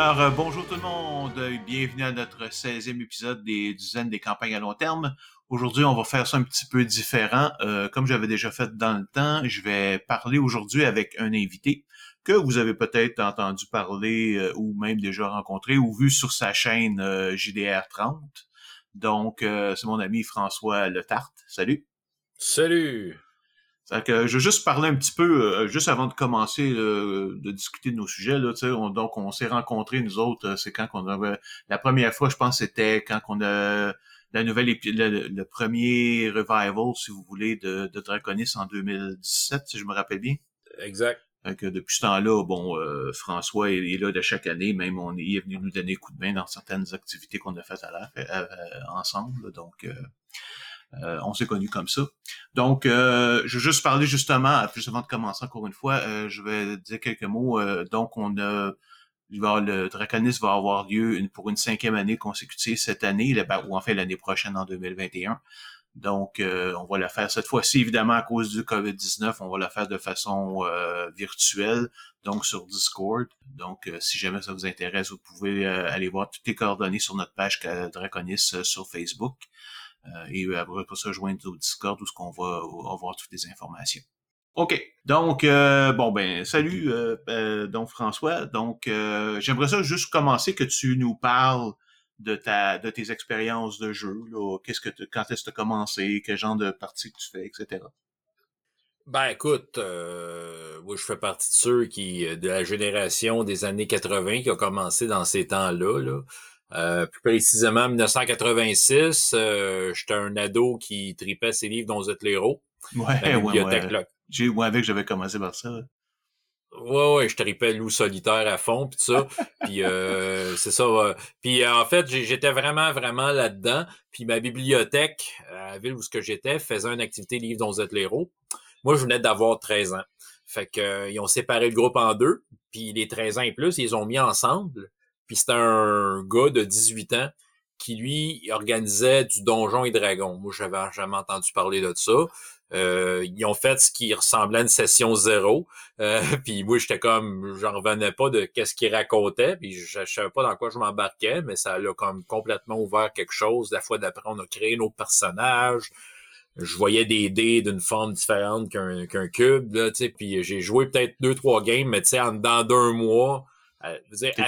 Alors, euh, bonjour tout le monde, et bienvenue à notre 16e épisode des dizaines des campagnes à long terme. Aujourd'hui, on va faire ça un petit peu différent. Euh, comme j'avais déjà fait dans le temps, je vais parler aujourd'hui avec un invité que vous avez peut-être entendu parler euh, ou même déjà rencontré ou vu sur sa chaîne JDR30. Donc, c'est mon ami François Letarte. Salut. Salut. Que je veux juste parler un petit peu, juste avant de commencer de discuter de nos sujets. Là, on, donc, on s'est rencontrés, nous autres, c'est quand qu'on avait... La première fois, je pense, c'était quand on a la nouvelle le, le, premier revival, si vous voulez, de, de Draconis en 2017, si je me rappelle bien. Exact. Donc, depuis ce temps-là, bon, euh, François est, là de chaque année, même on est, venu nous donner coup de main dans certaines activités qu'on a faites à la, euh, ensemble. Donc, euh, on s'est connus comme ça. Donc, je veux juste parler justement, plus avant de commencer encore une fois, je vais dire quelques mots. donc, on a le Draconis va avoir lieu pour une cinquième année consécutive cette année, ou en fait l'année prochaine en 2021. Donc, euh, on va la faire cette fois-ci, évidemment, à cause du COVID-19, on va la faire de façon euh, virtuelle, donc sur Discord. Donc, euh, si jamais ça vous intéresse, vous pouvez aller voir toutes les coordonnées sur notre page Draconis sur Facebook. Et après ça, joindre au Discord où ce qu'on va avoir toutes les informations. OK. Donc, euh, bon, ben, salut, euh, euh, donc François. Donc, j'aimerais ça juste commencer que tu nous parles de ta de tes expériences de jeu. Qu'est-ce que quand est-ce que tu as commencé, quel genre de partie que tu fais, etc. Ben écoute, moi je fais partie de ceux qui, de la génération des années 80 qui a commencé dans ces temps-là. Là. Plus précisément, en 1986, j'étais un ado qui tripait ses livres dont vous êtes l'héros. Ouais, ouais, ouais. J'ai, moi, avec, j'avais commencé par ça. Ouais, ouais, je tripais loup solitaire à fond, puis ça. puis euh, c'est ça. Puis en fait, j'étais vraiment, vraiment là-dedans. Puis ma bibliothèque, à la ville où ce que j'étais, faisait une activité livre dont vous êtes l'héros. Moi, je venais d'avoir 13 ans. Fait que euh, ils ont séparé le groupe en deux. Puis les 13 ans et plus, ils les ont mis ensemble. Puis c'était un gars de 18 ans qui, lui, organisait du donjon et dragon. Moi, j'avais jamais entendu parler de ça. Euh, ils ont fait ce qui ressemblait à une session zéro. Euh, puis moi, j'étais comme, j'en revenais pas de qu'est-ce qu'ils racontaient. Puis je, savais pas dans quoi je m'embarquais, mais ça a comme complètement ouvert quelque chose. La fois d'après, on a créé nos personnages. Je voyais des dés d'une forme différente qu'un qu'un cube. Là, puis j'ai joué peut-être deux, trois games, mais tu sais, en dedans d'un mois, à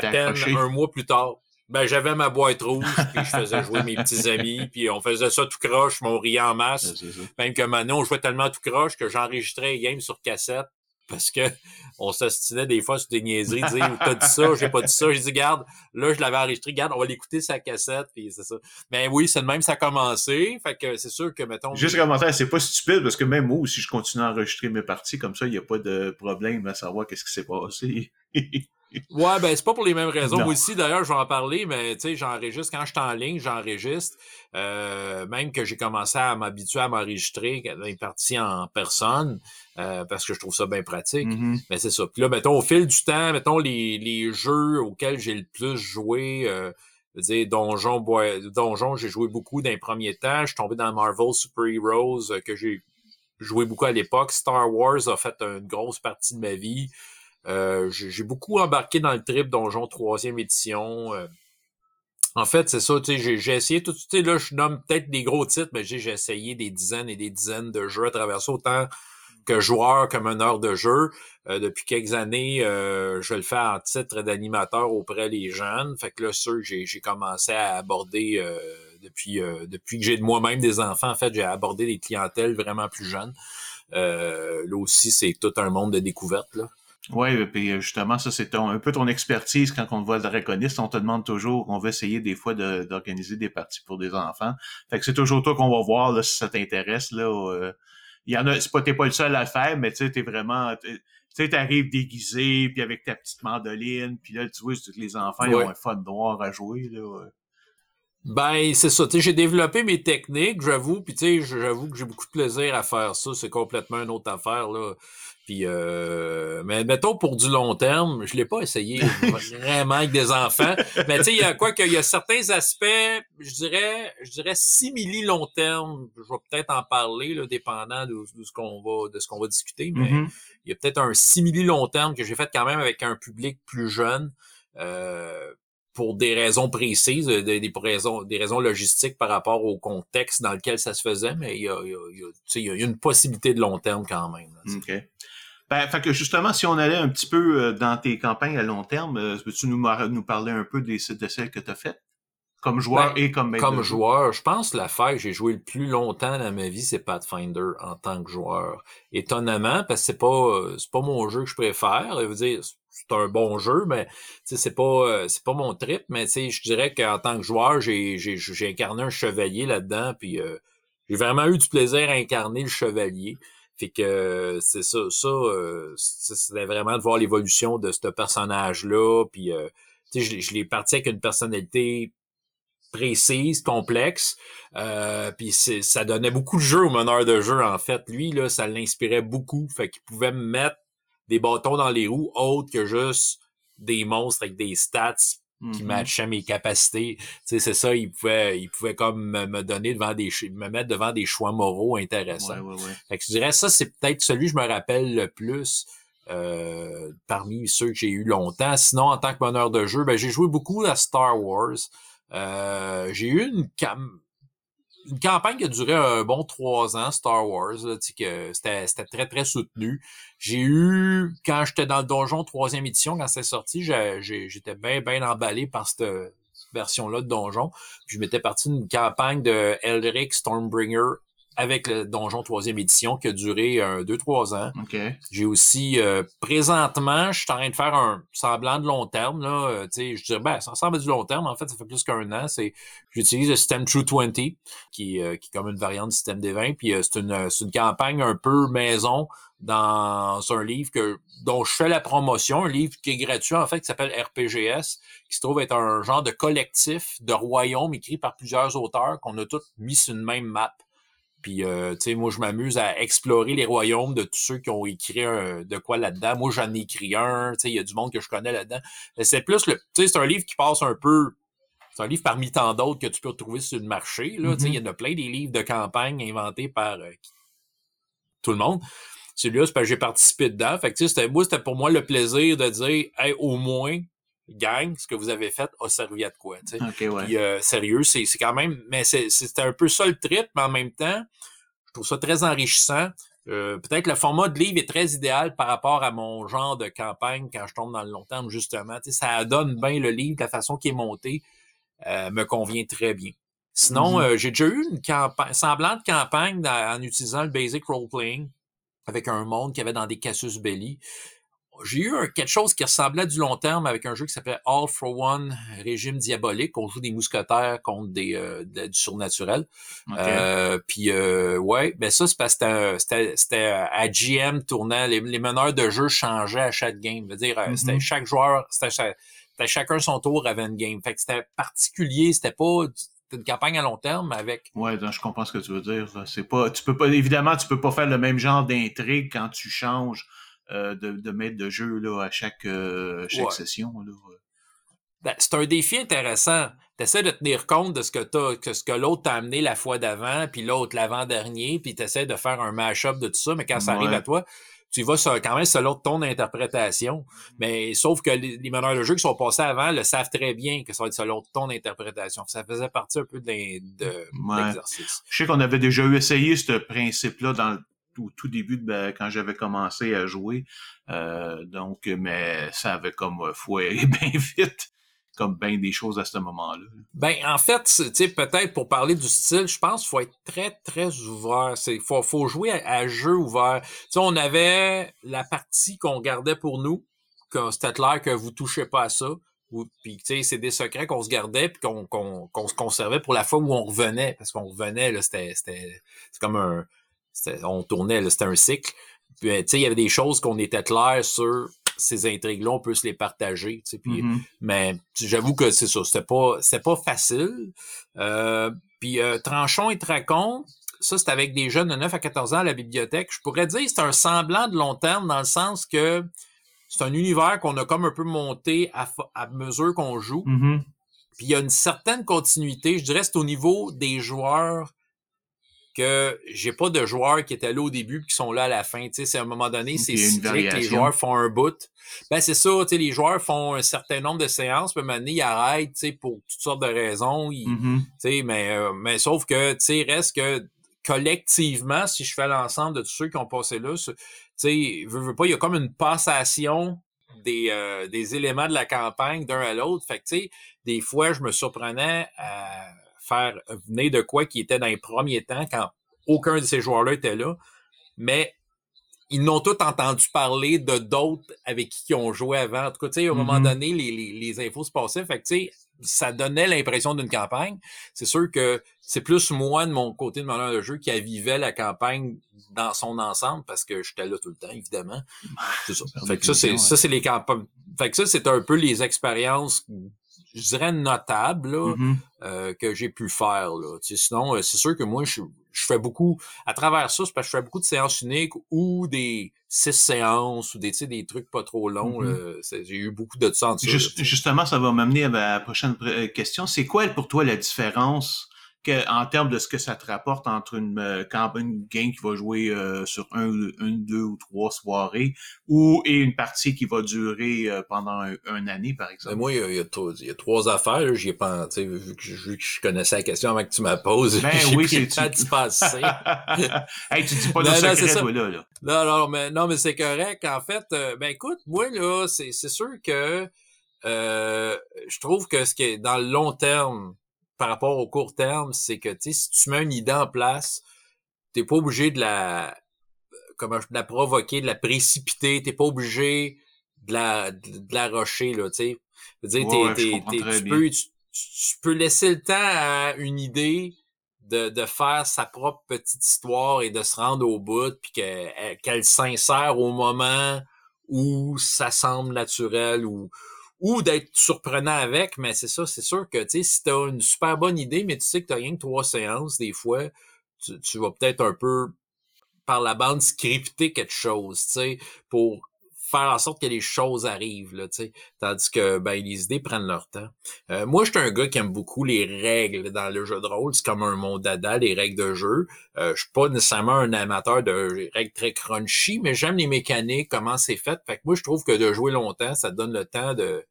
peine un mois plus tard, ben, j'avais ma boîte rouge, puis je faisais jouer mes petits amis, puis on faisait ça tout croche, mais on riait en masse. Même que maintenant, on jouait tellement tout croche que j'enregistrais les games sur cassette parce que on s'ostinait des fois sur des niaiseries, dire t'as dit ça, j'ai pas dit ça, j'ai dit garde, là je l'avais enregistré, garde, on va l'écouter sa cassette, puis c'est ça. Mais oui, c'est de même ça a commencé, fait que c'est sûr que mettons. Juste commentaire, c'est pas stupide parce que même moi aussi je continue à enregistrer mes parties comme ça, il y a pas de problème à savoir qu'est-ce qui s'est passé. Ouais, ben c'est pas pour les mêmes raisons. Moi aussi, d'ailleurs, je vais en parler, mais tu sais, j'enregistre quand je suis en ligne, j'enregistre. Euh, même que j'ai commencé à m'habituer à m'enregistrer les parties en personne, euh, parce que je trouve ça bien pratique. Mm-hmm. Mais c'est ça. Puis là, mettons, au fil du temps, mettons les, les jeux auxquels j'ai le plus joué, euh, je veux dire, Donjon, Donjon, j'ai joué beaucoup dans les premiers temps. Je suis tombé dans Marvel Super Heroes euh, que j'ai joué beaucoup à l'époque. Star Wars a fait une grosse partie de ma vie. Euh, j'ai beaucoup embarqué dans le trip Donjon troisième édition. Euh. en fait, c'est ça, tu sais, j'ai essayé tout, tu sais, là, je nomme peut-être des gros titres, mais j'ai essayé des dizaines et des dizaines de jeux à travers ça, autant que joueur que meneur de jeu. Euh, depuis quelques années, je le fais en titre d'animateur auprès des jeunes. Fait que là, sûr, j'ai commencé à aborder depuis depuis que j'ai de moi-même des enfants. En fait, j'ai abordé des clientèles vraiment plus jeunes. là aussi, c'est tout un monde de découverte. Là. Oui, puis euh, justement, ça, c'est un peu ton expertise quand on te voit le draconiste. On te demande toujours, on veut essayer des fois d'organiser des parties pour des enfants. Fait que c'est toujours toi qu'on va voir là, si ça t'intéresse. là. Euh, il y en a, c'est pas, t'es pas le seul à le faire, mais tu sais, t'es vraiment. Tu sais, t'arrives déguisé, puis avec ta petite mandoline, puis là, tu vois, les enfants, ils ont un fun noir à jouer. Là, Ben, c'est ça. Tu sais, j'ai développé mes techniques, j'avoue, puis tu sais, j'avoue que j'ai beaucoup de plaisir à faire ça. C'est complètement une autre affaire, là. Puis, euh, mais mettons pour du long terme, je l'ai pas essayé vraiment avec des enfants. Mais tu sais, il y a quoi qu'il y a certains aspects, je dirais, je dirais simili long terme. Je vais peut-être en parler, là, dépendant de, ce qu'on va, de ce qu'on va discuter. Mais mm-hmm. il y a peut-être un simili long terme que j'ai fait quand même avec un public plus jeune. pour des raisons précises, des, raisons, des raisons logistiques par rapport au contexte dans lequel ça se faisait, mais il y a, il y a, une possibilité de long terme quand même. OK. Ben, fait que justement, si on allait un petit peu dans tes campagnes à long terme, peux-tu nous, nous parler un peu des, de celles que tu as faites? Comme joueur ben, et comme maître Comme joueur, je pense que l'affaire que j'ai joué le plus longtemps dans ma vie, c'est Pathfinder en tant que joueur. Étonnamment, parce que c'est pas c'est pas mon jeu que je préfère. Je veux dire, c'est un bon jeu, mais c'est pas c'est pas mon trip. Mais je dirais qu'en tant que joueur, j'ai j'ai incarné un chevalier là-dedans, puis euh, j'ai vraiment eu du plaisir à incarner le chevalier. Fait que c'est ça, ça, euh, c'était vraiment de voir l'évolution de ce personnage-là. Puis euh, je, je l'ai parti avec une personnalité précise, complexe. Euh, puis ça donnait beaucoup de jeu au meneur de jeu, en fait. Lui, là, ça l'inspirait beaucoup. Fait qu'il pouvait me mettre des bâtons dans les roues autres que juste des monstres avec des stats qui mm-hmm. matchaient mes capacités. Tu sais, c'est ça, il pouvait, il pouvait comme me, donner devant des, me mettre devant des choix moraux intéressants. Ouais, ouais, ouais. Fait que je dirais ça, c'est peut-être celui que je me rappelle le plus. Euh, parmi ceux que j'ai eu longtemps. Sinon, en tant que meneur de jeu, ben, j'ai joué beaucoup à Star Wars. Euh, j'ai eu une, cam une campagne qui a duré un bon trois ans, Star Wars, que c'était, c'était très, très soutenu. J'ai eu, quand j'étais dans le donjon troisième édition, quand c'est sorti, j'étais bien, bien emballé par cette version-là de donjon. Je m'étais parti d'une campagne de Eldrick Stormbringer avec le Donjon troisième édition qui a duré euh, deux, trois ans. J'ai aussi euh, présentement, je suis en train de faire un semblant de long terme. Là, euh, je dirais ben, ça ressemble à du long terme, en fait, ça fait plus qu'un an. C'est j'utilise le système True 20, qui, qui est comme une variante du système des 20. Puis c'est une, une campagne un peu maison dans un livre que dont je fais la promotion, un livre qui est gratuit en fait, qui s'appelle RPGS, qui se trouve être un genre de collectif de royaumes écrit par plusieurs auteurs qu'on a tous mis sur une même map. Puis, euh, tu sais, moi, je m'amuse à explorer les royaumes de tous ceux qui ont écrit de quoi là-dedans. Moi, j'en ai écrit un. Tu sais, il y a du monde que je connais là-dedans. C'est plus le... Tu sais, c'est un livre qui passe un peu... C'est un livre parmi tant d'autres que tu peux retrouver sur le marché. Là, Tu sais, il y mm-hmm. en a plein des livres de campagne inventés par euh, tout le monde. Celui-là, c'est parce que j'ai participé dedans. Fait que, tu sais, moi, c'était pour moi le plaisir de dire, hey, au moins, gang, ce que vous avez fait a servi à de quoi. Tu sais. Puis, euh, sérieux, c'est quand même, mais c'était un peu ça le trip, mais en même temps, je trouve ça très enrichissant. Euh, peut-être le format de livre est très idéal par rapport à mon genre de campagne quand je tombe dans le long terme, justement. Tu sais, ça donne bien le livre, la façon qui est monté euh, me convient très bien. Sinon, mm-hmm. j'ai déjà eu une campagne, semblante campagne en utilisant le basic role-playing avec un monde qui avait dans des Casus Belli j'ai eu quelque chose qui ressemblait à du long terme avec un jeu qui s'appelait All for One Régime Diabolique. On joue des mousquetaires contre des euh, du surnaturel. Euh, puis euh, ouais, ben ça c'est parce que c'était c'était à GM tournant les, meneurs de jeu changeaient à chaque game. Je veux dire, c'était mm-hmm. chaque joueur, c'était chacun son tour avait une game. Fait que c'était particulier, c'était pas une campagne à long terme avec. Ouais, je comprends ce que tu veux dire. C'est pas, tu peux pas, évidemment, tu peux pas faire le même genre d'intrigue quand tu changes euh, de, de mettre de jeu là, à chaque, euh, chaque session. Là. Ben, c'est un défi intéressant. Tu essaies de tenir compte de ce que t'as, que ce que l'autre t'a amené la fois d'avant, puis l'autre l'avant-dernier, puis tu essaies de faire un mash-up de tout ça, mais quand ça arrive à toi, tu vas sur, quand même selon ton interprétation. Mais sauf que les, meneurs de jeu qui sont passés avant le savent très bien que ça va être selon ton interprétation. Ça faisait partie un peu de, l'exercice. Je sais qu'on avait déjà eu essayé ce principe-là dans au tout début de, ben, quand j'avais commencé à jouer. Euh, donc, mais ça avait comme euh, foiré bien vite, comme bien des choses à ce moment-là. Ben, en fait, tu sais, peut-être pour parler du style, je pense qu'il faut être très, très ouvert. Il faut, faut jouer à, jeu ouvert. Tu sais, on avait la partie qu'on gardait pour nous, que c'était clair que vous touchez pas à ça. Puis, tu sais, c'est des secrets qu'on se gardait puis qu'on qu'on se conservait pour la fois où on revenait. Parce qu'on revenait, là, c'était c'était comme un on tournait, c'était un cycle. Puis, euh, il y avait des choses qu'on était clair sur ces intrigues-là, on peut se les partager. Puis, mm-hmm. Mais j'avoue que c'est ça, c'était pas, pas facile. Euh, puis euh, Tranchon et Tracon, ça, c'est avec des jeunes de 9 à 14 ans à la bibliothèque. Je pourrais dire que c'est un semblant de long terme dans le sens que c'est un univers qu'on a comme un peu monté à, mesure qu'on joue. Mm-hmm. Puis il y a une certaine continuité. Je dirais c'est au niveau des joueurs que j'ai pas de joueurs qui étaient là au début qui sont là à la fin. Tu sais, c'est à un moment donné, c'est une que les joueurs font un bout. Ben c'est ça, tu sais, les joueurs font un certain nombre de séances, puis à un moment donné, ils arrêtent, tu sais, pour toutes sortes de raisons. Ils- Mhm. tu sais, mais, euh, mais sauf que, tu sais, reste que collectivement, si je fais l'ensemble de tous ceux qui ont passé là, tu sais, veux, veux pas, il y a comme une passation des, euh, des éléments de la campagne d'un à l'autre. Fait que, tu sais, des fois, je me surprenais à faire venir de quoi qui était dans les premiers temps quand aucun de ces joueurs-là était là. Mais ils n'ont tous entendu parler de d'autres avec qui ils ont joué avant. En tout cas, tu sais, à un moment Mhm. donné, les, les, les infos se passaient. Fait que, tu sais, ça donnait l'impression d'une campagne. C'est sûr que c'est plus moi, de mon côté de meneur de jeu, qui avivait la campagne dans son ensemble parce que j'étais là tout le temps, évidemment. C'est ça. Fait que ça, c'est, ça, c'est les campagnes. Fait que ça, c'est un peu les expériences, je dirais, notables, là, Mhm. euh, que j'ai pu faire. Là. Tu sais, sinon, euh, c'est sûr que moi, je, je fais beaucoup, à travers ça, c'est parce que je fais beaucoup de séances uniques ou des six séances ou des, tu sais, des trucs pas trop longs. Mhm. là. C'est- j'ai eu beaucoup de là, Juste- justement, ça va m'amener à la prochaine pr- euh, question. C'est quoi pour toi la différence que, en termes de ce que ça te rapporte entre une, euh, camp- une game qui va jouer euh, sur un, une, deux ou trois soirées ou et une partie qui va durer euh, pendant un, une année, par Mais exemple? moi, il y a, il y a trois- affaires. J'y ai pas, tu sais, vu que, je- vu que je connaissais la question avant que tu me la poses, Ben oui, c'est- temps d'y passer. hey, tu dis pas de Non, non, c'est secret, ça. toi, là, là. Non, non, mais non, mais c'est correct. En fait, euh, ben écoute, moi là, c'est sûr que je trouve que ce qui est dans le long terme par rapport au court terme, c'est que si tu mets une idée en place, t'es pas obligé de la comment de la provoquer, de la précipiter, t'es pas obligé de la de, la rusher là, tu sais. Ouais, tu peux tu, tu peux laisser le temps à une idée de, de faire sa propre petite histoire et de se rendre au bout, puis que- qu'elle s'insère au moment où ça semble naturel ou ou d'être surprenant avec, mais c'est ça, c'est sûr que tu sais, si t'as une super bonne idée, mais tu sais que t'as rien que trois séances, des fois, tu, tu vas peut-être un peu par la bande scripter quelque chose, tu sais, pour faire en sorte que les choses arrivent, là, tu sais. Tandis que, ben, les idées prennent leur temps. Euh, moi, je suis un gars qui aime beaucoup les règles dans le jeu de rôle. C'est comme un monde dada, les règles de jeu. Euh, je suis pas nécessairement un amateur de règles très crunchy, mais j'aime les mécaniques, comment c'est fait. Fait que moi, je trouve que de jouer longtemps, ça donne le temps de,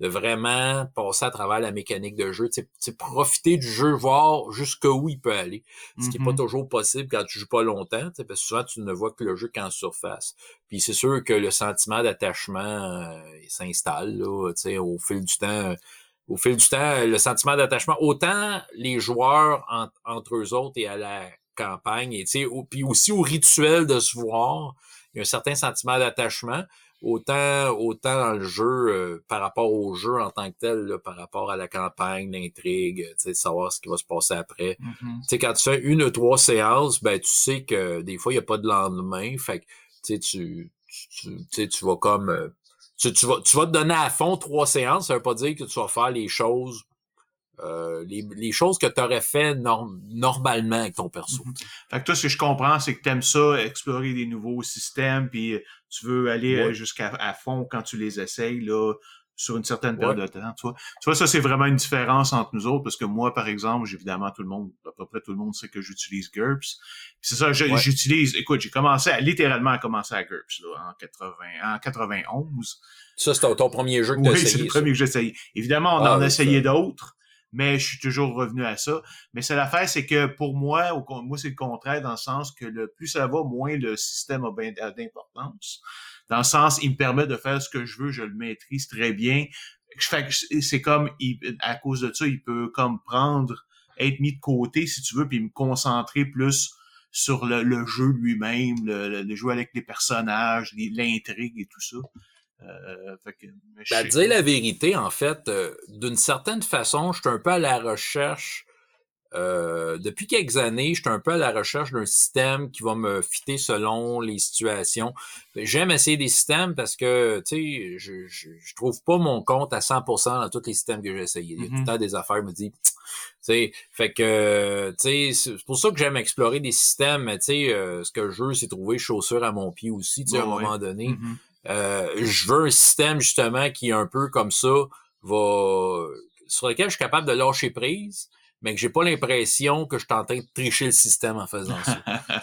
de vraiment passer à travers la mécanique de jeu, tu sais, tu sais, profiter du jeu, voir jusqu'où il peut aller. Ce qui n'est pas Mhm. toujours possible quand tu joues pas longtemps, parce que souvent tu ne vois que le jeu qu'en surface. Puis c'est sûr que le sentiment d'attachement euh, s'installe là, tu sais, au fil du temps. euh, Au fil du temps, le sentiment d'attachement, autant les joueurs en- entre eux autres et à la campagne, et au- puis aussi au rituel de se voir, il y a un certain sentiment d'attachement autant autant dans le jeu euh, par rapport au jeu en tant que tel, là, par rapport à la campagne, l'intrigue, tu sais, de savoir ce qui va se passer après. Tu sais, quand tu fais une ou trois séances, ben tu sais que des fois, il n'y a pas de lendemain. Fait que tu sais, tu, tu, tu sais, tu vas comme euh, tu, tu vas, tu vas te donner à fond trois séances, ça veut pas dire que tu vas faire les choses euh, les, les choses que tu aurais fait norm- normalement avec ton perso. Mhm. Fait que toi, ce que je comprends, c'est que t'aimes ça, explorer des nouveaux systèmes, puis euh, tu veux aller euh, Ouais. jusqu'à à fond quand tu les essayes, là, sur une certaine période Ouais. de temps, tu vois. Tu vois, ça, c'est vraiment une différence entre nous autres, parce que moi, par exemple, j'ai- évidemment, tout le monde, à peu près tout le monde sait que j'utilise GURPS. C'est ça, Ouais. j'utilise, écoute, j'ai commencé à, littéralement à commencer à GURPS, là, en 80, en 91. Ça, c'est ton, premier jeu que tu as Oui, c'est le ça. premier que j'ai essayé. Évidemment, on Ah, en a essayé d'autres, mais je suis toujours revenu à ça. Mais c'est l'affaire, c'est que pour moi, au moi, c'est le contraire, dans le sens que le plus ça va, moins le système a ben- a d'importance. Dans le sens, il me permet de faire ce que je veux, je le maîtrise très bien. C'est- comme, à cause de ça, il peut comme prendre, être mis de côté, si tu veux, puis me concentrer plus sur le, jeu lui-même, le, le- le jouer avec les personnages, l'intrigue et tout ça. Euh, fait que, mais je Ben, sais dire la vérité, en fait, euh, d'une certaine façon, je suis un peu à la recherche. euh, depuis quelques années, je suis un peu à la recherche d'un système qui va me fitter selon les situations. J'aime essayer des systèmes parce que, tu sais, je, je, je trouve pas mon compte à 100% dans tous les systèmes que j'ai essayés. Il y a tout le temps des affaires, je me dis, tu sais, fait que, tu sais, c'est pour ça que j'aime explorer des systèmes, mais tu sais, euh, ce que je veux, c'est trouver chaussure à mon pied aussi, tu sais, à un Ouais, ouais. moment donné. Mhm. Euh, je veux un système justement qui est un peu comme ça, va sur lequel je suis capable de lâcher prise, mais que j'ai pas l'impression que je suis en train de tricher le système en faisant ça.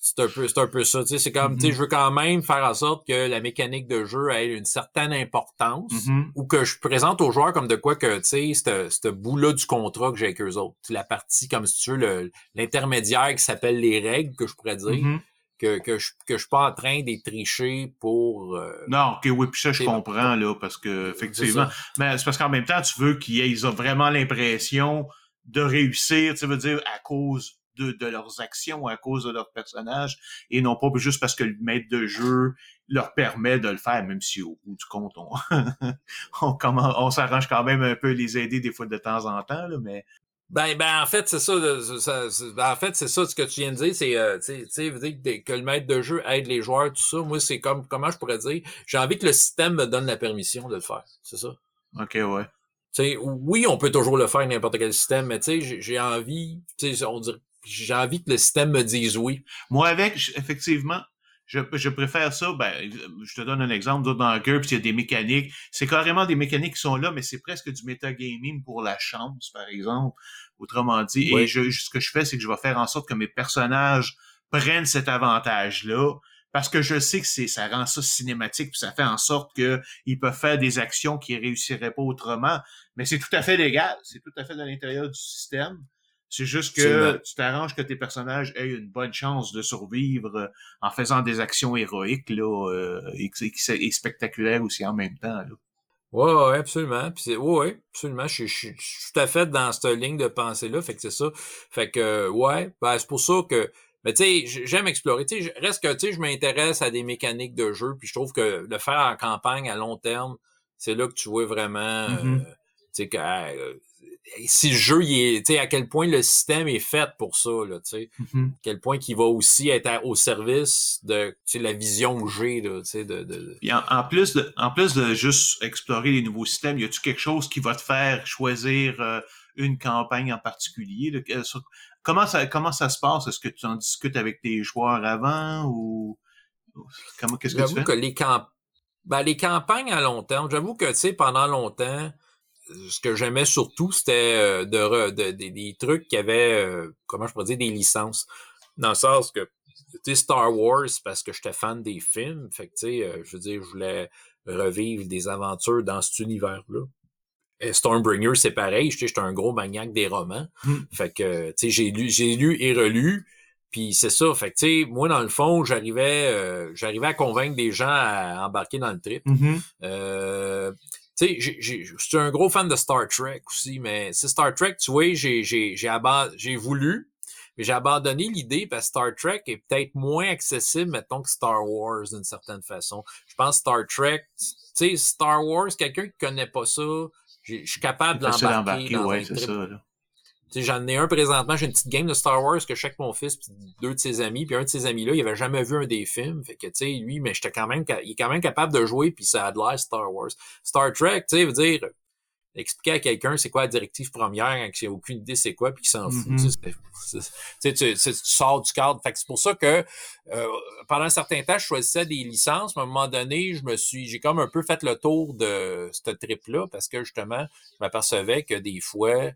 c'est un peu, c'est un peu ça. C'est comme, tu sais, mm-hmm. je veux quand même faire en sorte que la mécanique de jeu ait une certaine importance mm-hmm. ou que je présente aux joueurs comme de quoi que, tu sais, ce bout-là du contrat que j'ai avec eux autres. La partie, comme si tu veux, l'intermédiaire qui s'appelle les règles, que je pourrais dire. Mm-hmm. Que, que, je, que je suis pas en train d'être tricher pour... Euh, non, ok, oui, puis ça, je comprends, là, parce que, effectivement... Mais c'est parce qu'en même temps, tu veux qu'ils aient vraiment l'impression de réussir, tu veux dire, à cause de, de, leurs actions, à cause de leurs personnages, et non pas juste parce que le maître de jeu leur permet de le faire, même si au bout du compte, on, on, on s'arrange quand même un peu les aider des fois de temps en temps, là, mais... Ben, ben, en fait, c'est ça, ben, en fait, c'est ça, ce que tu viens de dire, c'est, euh, tu sais, que le maître de jeu aide les joueurs, tout ça. Moi, c'est comme, comment je pourrais dire, j'ai envie que le système me donne la permission de le faire. C'est ça. OK, ouais oui, on peut toujours le faire n'importe quel système, mais j'ai envie, on dirait, j'ai envie que le système me dise oui. Moi, avec, effectivement, je, je préfère ça. Ben, je te donne un exemple. Dans le puis il y a des mécaniques. C'est carrément des mécaniques qui sont là, mais c'est presque du metagaming pour la chance, par exemple. Autrement dit. Et je, ce que je fais, c'est que je vais faire en sorte que mes personnages prennent cet avantage-là parce que je sais que c'est ça rend ça cinématique puis ça fait en sorte que ils peuvent faire des actions qui réussiraient pas autrement mais c'est tout à fait légal c'est tout à fait à l'intérieur du système c'est juste que tu t'arranges que tes personnages aient une bonne chance de survivre euh, en faisant des actions héroïques là euh, et, et, spectaculaires aussi en même temps là. Ouais, ouais, absolument. Puis ouais, absolument. Je, suis tout à fait dans cette ligne de pensée là. Fait que c'est ça. Fait que ouais, ben, c'est pour ça que mais tu sais, j'aime explorer. Tu sais, reste que tu sais, je m'intéresse à des mécaniques de jeu, puis je trouve que le faire en campagne à long terme, c'est là que tu vois vraiment, mm-hmm. euh, tu sais, que euh, si le jeu, il est, tu sais, à quel point le système est fait pour ça, là, tu sais, mm-hmm. à quel point qu'il va aussi être au service de, tu sais, la vision que j'ai, là, tu sais, de. de, en, plus de, en plus de juste explorer les nouveaux systèmes, y a-tu quelque chose qui va te faire choisir euh, une campagne en particulier? Là, Comment ça, comment ça se passe? Est-ce que tu en discutes avec tes joueurs avant ou comment qu'est-ce que tu fais? que les camp... ben, les campagnes à long terme, j'avoue que tu sais, pendant longtemps, ce que j'aimais surtout, c'était euh, de, de, des trucs qui avaient, euh, comment je pourrais dire, des licences. Dans le sens que, tu sais, Star Wars, parce que j'étais fan des films, fait que, tu sais, euh, je veux dire, je voulais revivre des aventures dans cet univers-là. Stormbringer, c'est pareil. J'étais un gros maniaque des romans. Hmm. Fait que, tu sais, j'ai lu, j'ai lu et relu. Puis c'est ça. Fait que, tu sais, moi, dans le fond, j'arrivais, euh, j'arrivais à convaincre des gens à embarquer dans le trip. Mm-hmm. euh, tu sais, je suis un gros fan de Star Trek aussi, mais c'est Star Trek, tu vois, j'ai, j'ai, j'ai, j'ai voulu, mais j'ai abandonné l'idée parce que Star Trek est peut-être moins accessible, mettons, que Star Wars d'une certaine façon. Je pense Star Trek, tu sais, Star Wars, quelqu'un qui connaît pas ça, je suis capable d'embarquer dans ouais, c'est ça. J'en ai un présentement, j'ai une petite game de Star Wars que chaque mon fils puis deux de ses amis, puis un de ses amis là, il avait jamais vu un des films, fait que tu sais lui, mais j'étais quand même, il est quand même capable de jouer puis ça a de l'air Star Wars. Star Trek, tu sais, veut dire expliquer à quelqu'un c'est quoi la directive première quand il n'a aucune idée c'est quoi puis qu'il s'en fout. Mm-hmm. Tu, tu, sors du cadre. Fait que c'est pour ça que euh, pendant un certain temps, je choisissais des licences. Mais à un moment donné, je me suis. J'ai comme un peu fait le tour de ce trip-là parce que justement, je m'apercevais que des fois.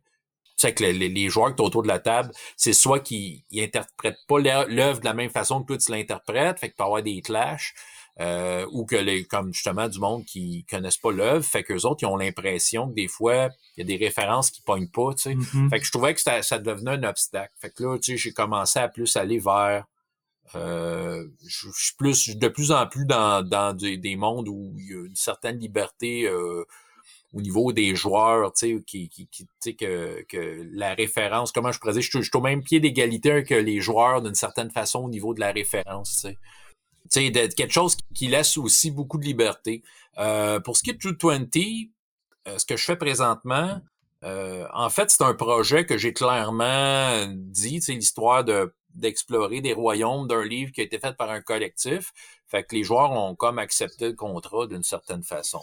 Tu sais, que les, joueurs qui sont autour de la table, c'est soit qu'ils n'interprètent pas l'œuvre de la même façon que toi tu l'interprètes, fait qu'il peut avoir des clashs. Euh, ou que les, comme justement du monde qui connaissent pas l'œuvre, fait qu'eux autres, ils ont l'impression que des fois, il y a des références qui pognent pas, tu sais. Mm-hmm. Fait que je trouvais que ça, ça devenait un obstacle. Fait que là, tu sais, j'ai commencé à plus aller vers euh, je, suis plus de plus en plus dans, dans des, des, mondes où il y a une certaine liberté euh, au niveau des joueurs, tu sais, qui, qui, qui tu sais, que, que la référence, comment je pourrais dire, je, suis au même pied d'égalité que les joueurs d'une certaine façon au niveau de la référence, tu sais sais, quelque chose qui laisse aussi beaucoup de liberté. Euh, pour ce qui est de 220, euh, ce que je fais présentement, euh, en fait, c'est un projet que j'ai clairement dit, c'est l'histoire de d'explorer des royaumes d'un livre qui a été fait par un collectif. Fait que les joueurs ont comme accepté le contrat d'une certaine façon.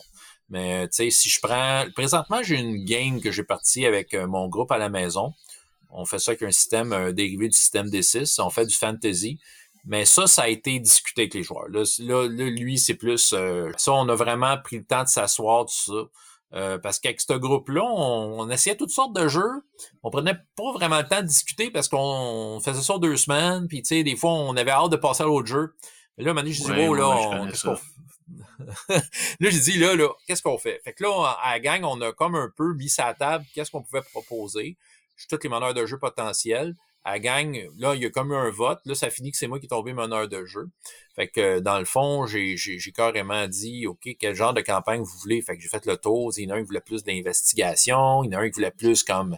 Mais tu sais, si je prends. Présentement, j'ai une game que j'ai partie avec mon groupe à la maison. On fait ça avec un système dérivé du système D6. On fait du fantasy. Mais ça, ça a été discuté avec les joueurs. Là, là, lui, c'est plus... Euh, ça, on a vraiment pris le temps de s'asseoir, tout ça. Euh, parce qu'avec ce groupe-là, on, essayait toutes sortes de jeux. On prenait pas vraiment le temps de discuter parce qu'on faisait ça deux semaines. Puis, tu sais, des fois, on avait hâte de passer à l'autre jeu. Mais là, maintenant, je dis, oh, là, qu'est-ce qu'on là, j'ai dit, là, là, qu'est-ce qu'on fait? Fait que là, à la gang, on a comme un peu mis sa table qu'est-ce qu'on pouvait proposer? Je tous les meneurs de jeu potentiels à la gang, là, il y a comme eu un vote. Là, ça finit que c'est moi qui est tombé meneur de jeu. Fait que dans le fond, j'ai, carrément dit OK, quel genre de campagne vous voulez? Fait que j'ai fait le tour. Il y en a un qui voulait plus d'investigation, il y en a un qui voulait plus comme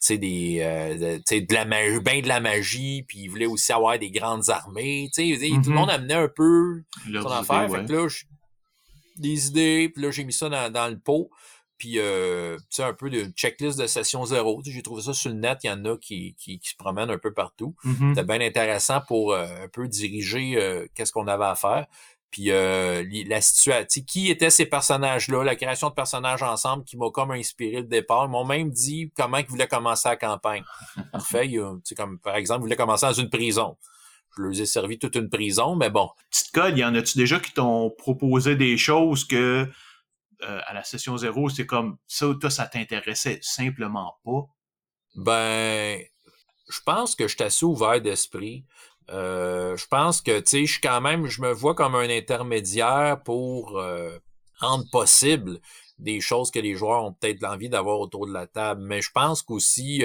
sais, des euh, de, de la magie, ben de la magie, puis il voulait aussi avoir des grandes armées. Tu sais, tout le monde amenait un peu son affaire. Fait que là, des idées, puis là, j'ai mis ça dans, dans le pot. Puis, euh, tu sais, un peu de checklist de session zéro. J'ai trouvé ça sur le net. Il y en a qui, qui, se promènent un peu partout. Mm-hmm. C'était bien intéressant pour euh, un peu diriger euh, qu'est-ce qu'on avait à faire. Puis euh, la situation, qui étaient ces personnages-là, la création de personnages ensemble qui m'a comme inspiré le départ. Ils m'ont même dit comment ils voulaient commencer la campagne. Parfait. sais comme par exemple, ils voulaient commencer dans une prison. Je leur ai servi toute une prison, mais bon. Petite code, y en a-tu déjà qui t'ont proposé des choses que euh, à la session zéro, c'est comme ça, toi, ça t'intéressait simplement pas? Ben, je pense que je suis assez ouvert d'esprit. Euh, je pense que, tu sais, je suis quand même, je me vois comme un intermédiaire pour euh, rendre possible des choses que les joueurs ont peut-être l'envie d'avoir autour de la table. Mais je pense qu'aussi,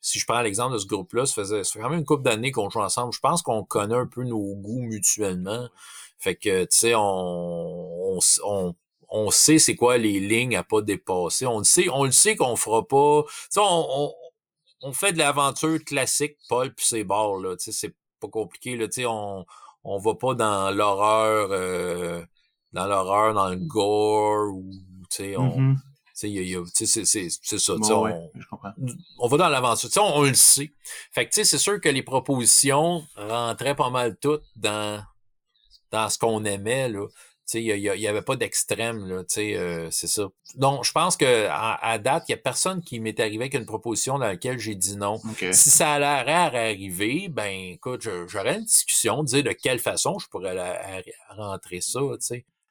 si je prends l'exemple de ce groupe-là, ça fait quand même une couple d'années qu'on joue ensemble. Je pense qu'on connaît un peu nos goûts mutuellement. Fait que, tu sais, on, on, on sait c'est quoi les lignes à pas dépasser. On le sait, on le sait qu'on fera pas. On, on, fait de l'aventure classique, Paul puis ses bords, là. C'est pas compliqué. Là, on, on va pas dans l'horreur euh, dans l'horreur, dans le gore ou on. Mm-hmm. c'est ça. on, on, va dans l'aventure. On, on le sait. Fait que c'est sûr que les propositions rentraient pas mal toutes dans, dans ce qu'on aimait. Là il n'y avait pas d'extrême, là, euh, c'est ça. Donc, je pense que à, date, il n'y a personne qui m'est arrivé avec une proposition dans laquelle j'ai dit non. Si ça allait arriver, ben écoute, j'aurais une discussion, dire de quelle façon je pourrais rentrer ça.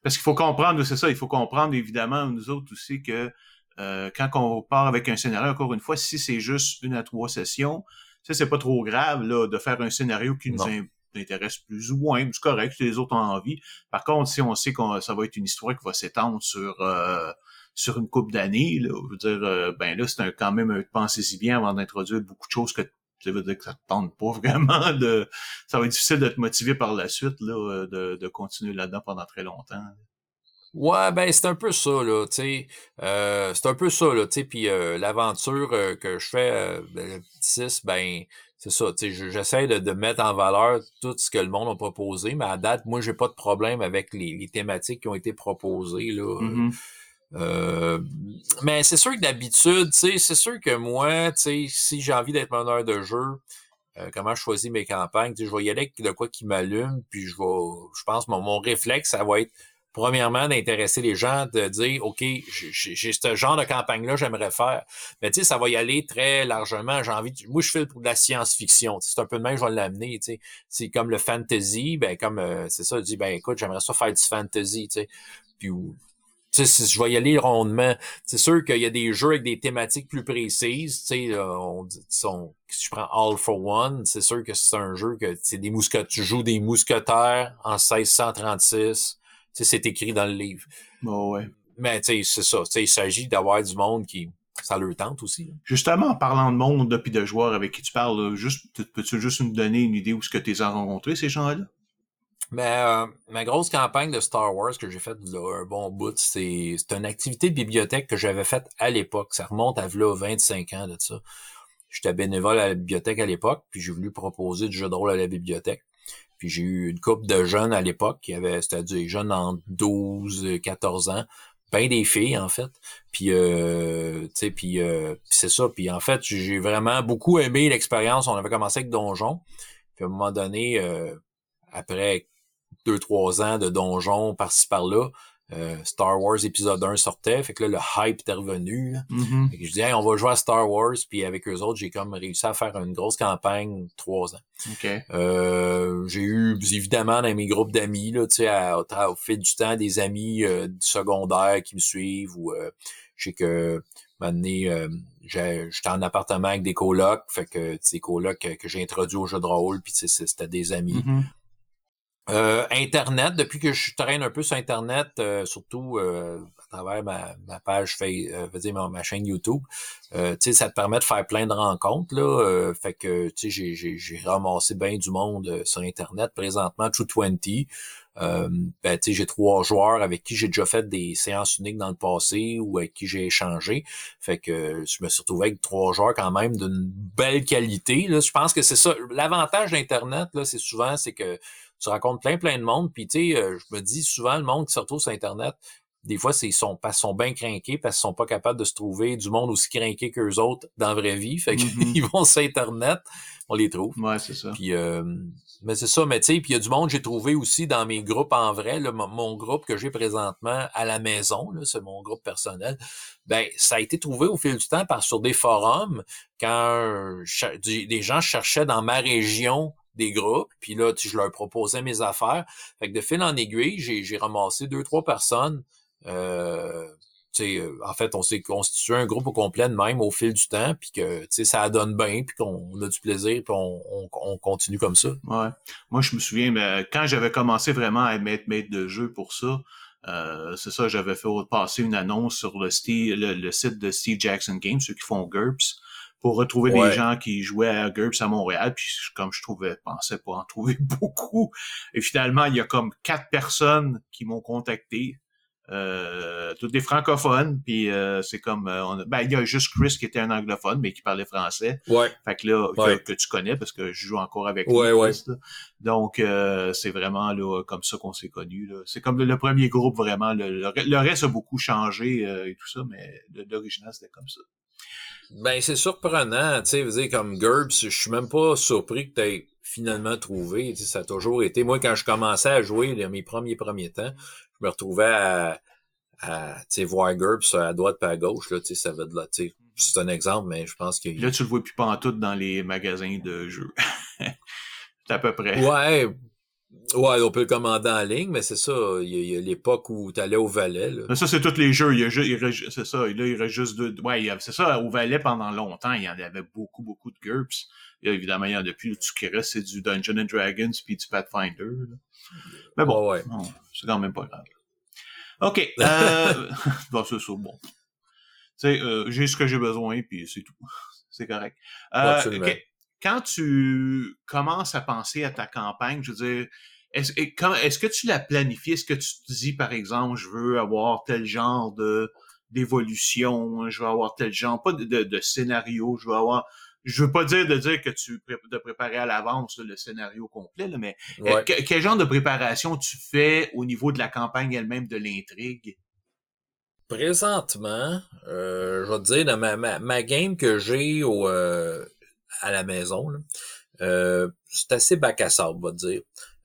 Parce qu'il faut comprendre, c'est ça, il faut comprendre évidemment, nous autres aussi, que euh, quand on part avec un scénario, encore une fois, si c'est juste une à trois sessions, ça, c'est pas trop grave là, de faire un scénario qui nous, intéresse plus ou moins, c'est correct, les autres ont envie. Par contre, si on sait que ça va être une histoire qui va s'étendre sur euh, sur une coupe d'années, là, je veux dire, euh, ben là, c'est quand même pensez-y bien avant d'introduire beaucoup de choses que ça veut dire que ça te tente pas vraiment. Ça va être difficile de te motiver par la suite, là, euh, de, de continuer là-dedans pendant très longtemps. Ouais, ben c'est un peu ça, là, tu sais. c'est un peu ça, là, tu sais. Puis l'aventure que je fais, ben, 6, ben c'est ça, tu sais, j'essaie de, mettre en valeur tout ce que le monde a proposé, mais à date, moi, j'ai pas de problème avec les, thématiques qui ont été proposées, là. Mm-hmm. Euh, mais c'est sûr que d'habitude, tu sais, c'est sûr que moi, tu sais, si j'ai envie d'être meneur de jeu, euh, comment je choisis mes campagnes, tu sais, je vais y aller avec de quoi qui m'allume, puis je vais, je pense, mon, mon réflexe, ça va être premièrement, d'intéresser les gens, de dire, OK, j'ai ce genre de campagne-là, j'aimerais faire. Mais tu sais, ça va y aller très largement. J'ai envie de... Moi, je fais pour de la science-fiction. C'est un peu de même, je vais l'amener. Tu sais. C'est comme le fantasy, ben comme euh, c'est ça, je dis, ben écoute, j'aimerais ça faire du fantasy, tu sais. Puis tu sais, je vais y aller rondement. C'est sûr qu'il y a des jeux avec des thématiques plus précises. Tu sais, on dit, si je prends All for One, c'est sûr que c'est un jeu que c'est des mousquetaires. Tu joues des mousquetaires en 1636 c'est écrit dans le livre. Oh ouais. Mais c'est ça. Il s'agit d'avoir du monde qui. Ça leur tente aussi. Justement, en parlant de monde depuis de joueurs avec qui tu parles, juste peux-tu juste nous donner une idée où ce que tu as rencontré, ces gens-là? Mais euh, ma grosse campagne de Star Wars que j'ai faite un bon bout, c'est une activité de bibliothèque que j'avais faite à l'époque. Ça remonte à là, 25 ans de ça. J'étais bénévole à la bibliothèque à l'époque, puis j'ai voulu proposer du jeu de rôle à la bibliothèque. Puis j'ai eu une couple de jeunes à l'époque qui avaient, c'est-à-dire des jeunes en 12, 14 ans, ben des filles en fait. Puis euh, tu sais, puis euh, c'est ça. Puis en fait, j'ai vraiment beaucoup aimé l'expérience. On avait commencé avec Donjon. Puis à un moment donné, euh, après deux, trois ans de donjon par-ci par-là, euh, Star Wars épisode 1 sortait, fait que là, le hype était revenu. Mhm. Fait que je dis, hey, on va jouer à Star Wars, puis avec eux autres, j'ai comme réussi à faire une grosse campagne trois ans. Euh, j'ai eu évidemment dans mes groupes d'amis, là, tu sais, au, fil du temps, des amis euh, du secondaire qui me suivent ou euh, je sais que j'ai- j'étais en appartement avec des colocs, fait que tu sais, colocs que, que j'ai introduits au jeu de rôle, puis c'était des amis. Mhm. Euh, Internet, depuis que je traîne un peu sur Internet, euh, surtout euh, à travers ma, ma page, euh, veux dire, ma, chaîne YouTube, euh, ça te permet de faire plein de rencontres, là. euh, fait que, j'ai- ramassé bien du monde sur Internet. Présentement, True 20, euh, ben, j'ai trois joueurs avec qui j'ai déjà fait des séances uniques dans le passé ou avec qui j'ai échangé. Fait que je me suis retrouvé avec trois joueurs quand même d'une belle qualité. Là. Je pense que c'est ça. L'avantage d'Internet, là, c'est souvent, c'est que tu rencontres plein, plein de monde. Puis, tu sais, euh, je me dis souvent, le monde qui se retrouve sur Internet, des fois, c'est ils sont, parce sont bien craqués, parce qu'ils sont pas capables de se trouver du monde aussi craqué qu'eux autres dans la vraie vie. Fait qu'ils Mhm. vont sur Internet, on les trouve. Ouais, c'est ça. Puis, euh, mais c'est ça, mais tu sais, puis il y a du monde que j'ai trouvé aussi dans mes groupes en vrai, là, mon, groupe que j'ai présentement à la maison, c'est mon groupe personnel, ben ça a été trouvé au fil du temps par sur des forums quand des des gens cherchaient dans ma région des groupes, puis là, je leur proposais mes affaires. Fait que de fil en aiguille, j'ai ramassé deux, trois personnes. Euh, euh, en fait, on s'est constitué un groupe au complet de même au fil du temps, puis que ça donne bien, puis qu'on a du plaisir, puis on, on, on continue comme ça. Ouais. Moi, je me souviens, mais quand j'avais commencé vraiment à être maître de jeu pour ça, euh, c'est ça, j'avais fait passer une annonce sur le, le, le site de Steve Jackson Games, ceux qui font GURPS, pour retrouver Ouais. des gens qui jouaient à GURPS à Montréal. Puis comme je trouvais, pensais pas en trouver beaucoup. Et finalement, il y a comme quatre personnes qui m'ont contacté. Euh, toutes des francophones, puis euh, c'est comme euh, on a- ben il y a juste Chris qui était un anglophone mais qui parlait français. Ouais. Fait que là, que- Ouais. que, tu connais parce que je joue encore avec Ouais, lui, ouais. Chris, là. Donc, euh, c'est vraiment là, comme ça qu'on s'est connus. C'est comme le, le premier groupe, vraiment. Le, le, le reste a beaucoup changé euh, et tout ça, mais l'original, c'était comme ça. Ben, c'est surprenant, tu sais, dire, comme GURPS, je suis même pas surpris que tu aies finalement trouvé, ça a toujours été, moi, quand je commençais à jouer, dans mes premiers premiers temps, je me retrouvais à, à tu sais, voir GURPS à droite pas à gauche, là, tu sais, ça va de là, tu sais, c'est un exemple, mais je pense que... Là, tu le vois plus pantoute dans les magasins de jeux. c'est à peu près. Ouais, ouais, on peut le commander en ligne, mais c'est ça, il y a, l'époque où tu allais au Valais, là. Mais ça, c'est tous les jeux. Il y a ju- il reste- c'est ça. Là, il reste juste deux. Ouais, c'est ça. Au Valais, pendant longtemps, il y en avait beaucoup, beaucoup de GURPS. Et là, évidemment, il y en a plus. Tout ce qui reste, c'est du Dungeon and Dragons puis du Pathfinder. là. Mais bon, Ouais, c'est quand même pas grave. OK. Euh... bon, c'est ça. Bon. Tu sais, euh, j'ai ce que j'ai besoin, puis c'est tout. C'est correct. Euh, Absolument. Quand tu commences à penser à ta campagne, je veux dire, est-ce que tu la planifies? Est-ce que tu te dis, par exemple, je veux avoir tel genre de d'évolution, je veux avoir tel genre, pas de, de, de scénario, je veux avoir... Je veux pas dire de dire que tu de préparer à l'avance le scénario complet, là, mais euh, que- quel genre de préparation tu fais au niveau de la campagne elle-même, de l'intrigue? Présentement, euh, je vais te dire, dans ma, ma, ma game que j'ai au, euh, à la maison, euh, c'est assez bac à sable, va te dire.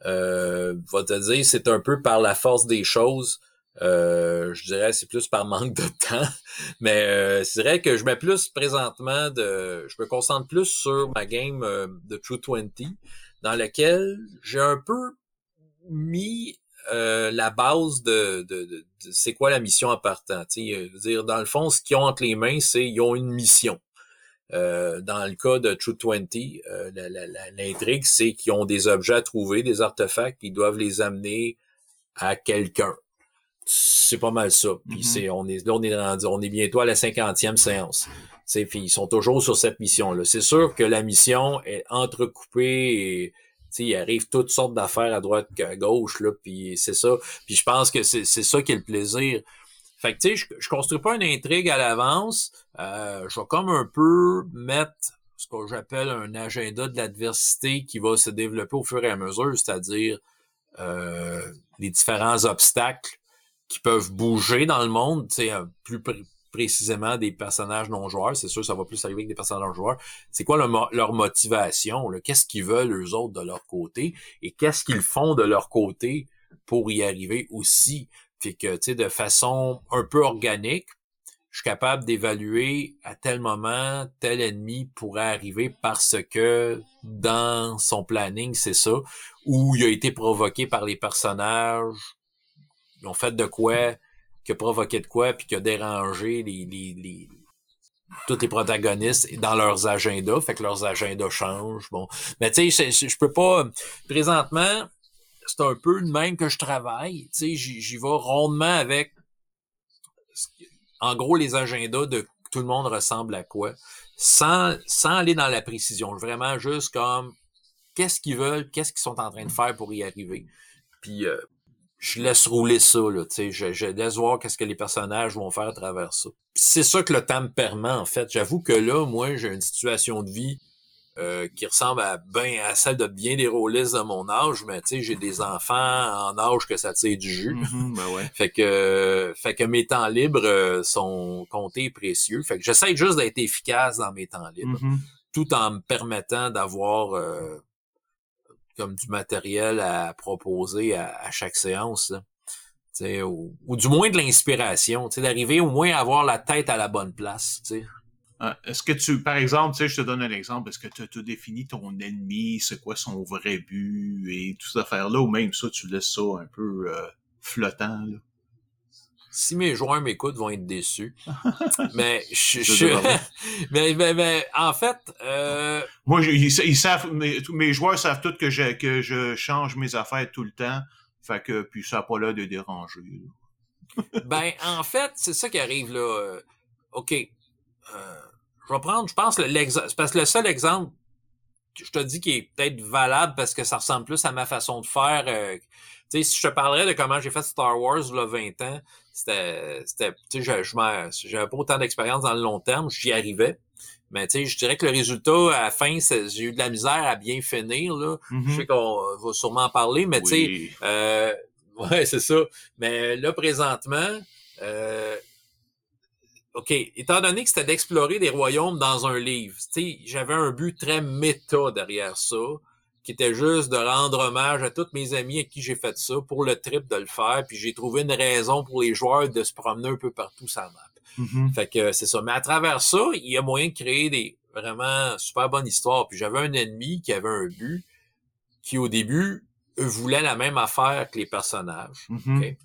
Euh, va te dire, c'est un peu par la force des choses. Euh, je dirais c'est plus par manque de temps. Mais euh, c'est vrai que je mets plus présentement de. Je me concentre plus sur ma game euh, de True 20, dans laquelle j'ai un peu mis euh, la base de, de, de- c'est quoi la mission en partant. dire, dans le fond, ce qu'ils ont entre les mains, c'est ils ont une mission. Euh, dans le cas de True 20, euh, l'intrigue, c'est qu'ils ont des objets à trouver, des artefacts, ils doivent les amener à quelqu'un. C'est pas mal ça. Puis Mhm. c'est, on est, là, on est rendu, on est bientôt à la cinquantième séance. Tu sais, puis ils sont toujours sur cette mission-là. C'est sûr que la mission est entrecoupée et il arrive toutes sortes d'affaires à droite qu'à gauche, là, puis c'est ça. Puis je pense que c'est, c'est ça qui est le plaisir. Fait que, tu sais, je, je construis pas une intrigue à l'avance. Euh, je vais comme un peu mettre ce que j'appelle un agenda de l'adversité qui va se développer au fur et à mesure, c'est-à-dire euh, les différents obstacles qui peuvent bouger dans le monde, tu sais, euh, plus pr- précisément des personnages non joueurs. C'est sûr, ça va plus arriver avec des personnages non joueurs. C'est quoi leur, mo- leur motivation? Qu'est-ce qu'ils veulent eux autres de leur côté? Et qu'est-ce qu'ils font de leur côté pour y arriver aussi? Puis que, tu sais, de façon un peu organique, je suis capable d'évaluer à tel moment tel ennemi pourrait arriver parce que dans son planning, c'est ça, ou il a été provoqué par les personnages, ils ont fait de quoi, qui a provoqué de quoi, puis qui a dérangé les, les, les tous les protagonistes dans leurs agendas, fait que leurs agendas changent. Bon, mais tu sais, je peux pas présentement, c'est un peu le même que je travaille. J'y vais rondement avec, en gros, les agendas de tout le monde ressemble à quoi, sans aller dans la précision. Vraiment juste comme qu'est-ce qu'ils veulent, qu'est-ce qu'ils sont en train de faire pour y arriver. Puis euh, je laisse rouler ça, là, tu sais, je, je, laisse voir qu'est-ce que les personnages vont faire à travers ça. C'est ça que le temps me permet, en fait. J'avoue que là, moi, j'ai une situation de vie euh, qui ressemble à ben à celle de bien des rôlistes de mon âge, mais tu sais, j'ai des enfants en âge que ça tire du jus. Mm-hmm, ben ouais. fait que fait que mes temps libres euh, sont comptés et précieux. Fait que j'essaie juste d'être efficace dans mes temps libres, Mm-hmm. tout en me permettant d'avoir euh, comme du matériel à proposer à, à chaque séance. Là. Ou, ou, du moins de l'inspiration, d'arriver au moins à avoir la tête à la bonne place. T'sais. Est-ce que tu, par exemple, tu sais, je te donne un exemple, est-ce que tu as défini ton ennemi, c'est quoi son vrai but et tout cette affaire-là, ou même ça, tu laisses ça un peu euh, flottant, là? Si mes joueurs m'écoutent, vont être déçus. mais je, je mais, mais, mais, en fait, euh... moi, ils, ils, savent, mes, mes joueurs savent tous que je que je change mes affaires tout le temps, fait que puis ça n'a pas l'air de déranger. ben, en fait, c'est ça qui arrive là. Ok, euh, je vais prendre, je pense, l'exemple, parce que le seul exemple, je te dis qui est peut-être valable parce que ça ressemble plus à ma façon de faire. Euh, tu sais, si je te parlerais de comment j'ai fait Star Wars a 20 ans, c'était, c'était, tu sais, je, j'avais pas autant d'expérience dans le long terme, j'y arrivais. Mais tu sais, je dirais que le résultat, à la fin, j'ai eu de la misère à bien finir, là. Mm-hmm. Je sais qu'on va sûrement en parler, mais Oui. tu sais, euh, ouais, c'est ça. Mais là, présentement, euh, OK, étant donné que c'était d'explorer des royaumes dans un livre, tu sais, j'avais un but très méta derrière ça, qui était juste de rendre hommage à tous mes amis à qui j'ai fait ça pour le trip de le faire, puis j'ai trouvé une raison pour les joueurs de se promener un peu partout sur la map. Mm-hmm. Fait que c'est ça. Mais à travers ça, il y a moyen de créer des vraiment super bonnes histoires. Puis j'avais un ennemi qui avait un but, qui au début voulait la même affaire que les personnages. Mm-hmm. Okay?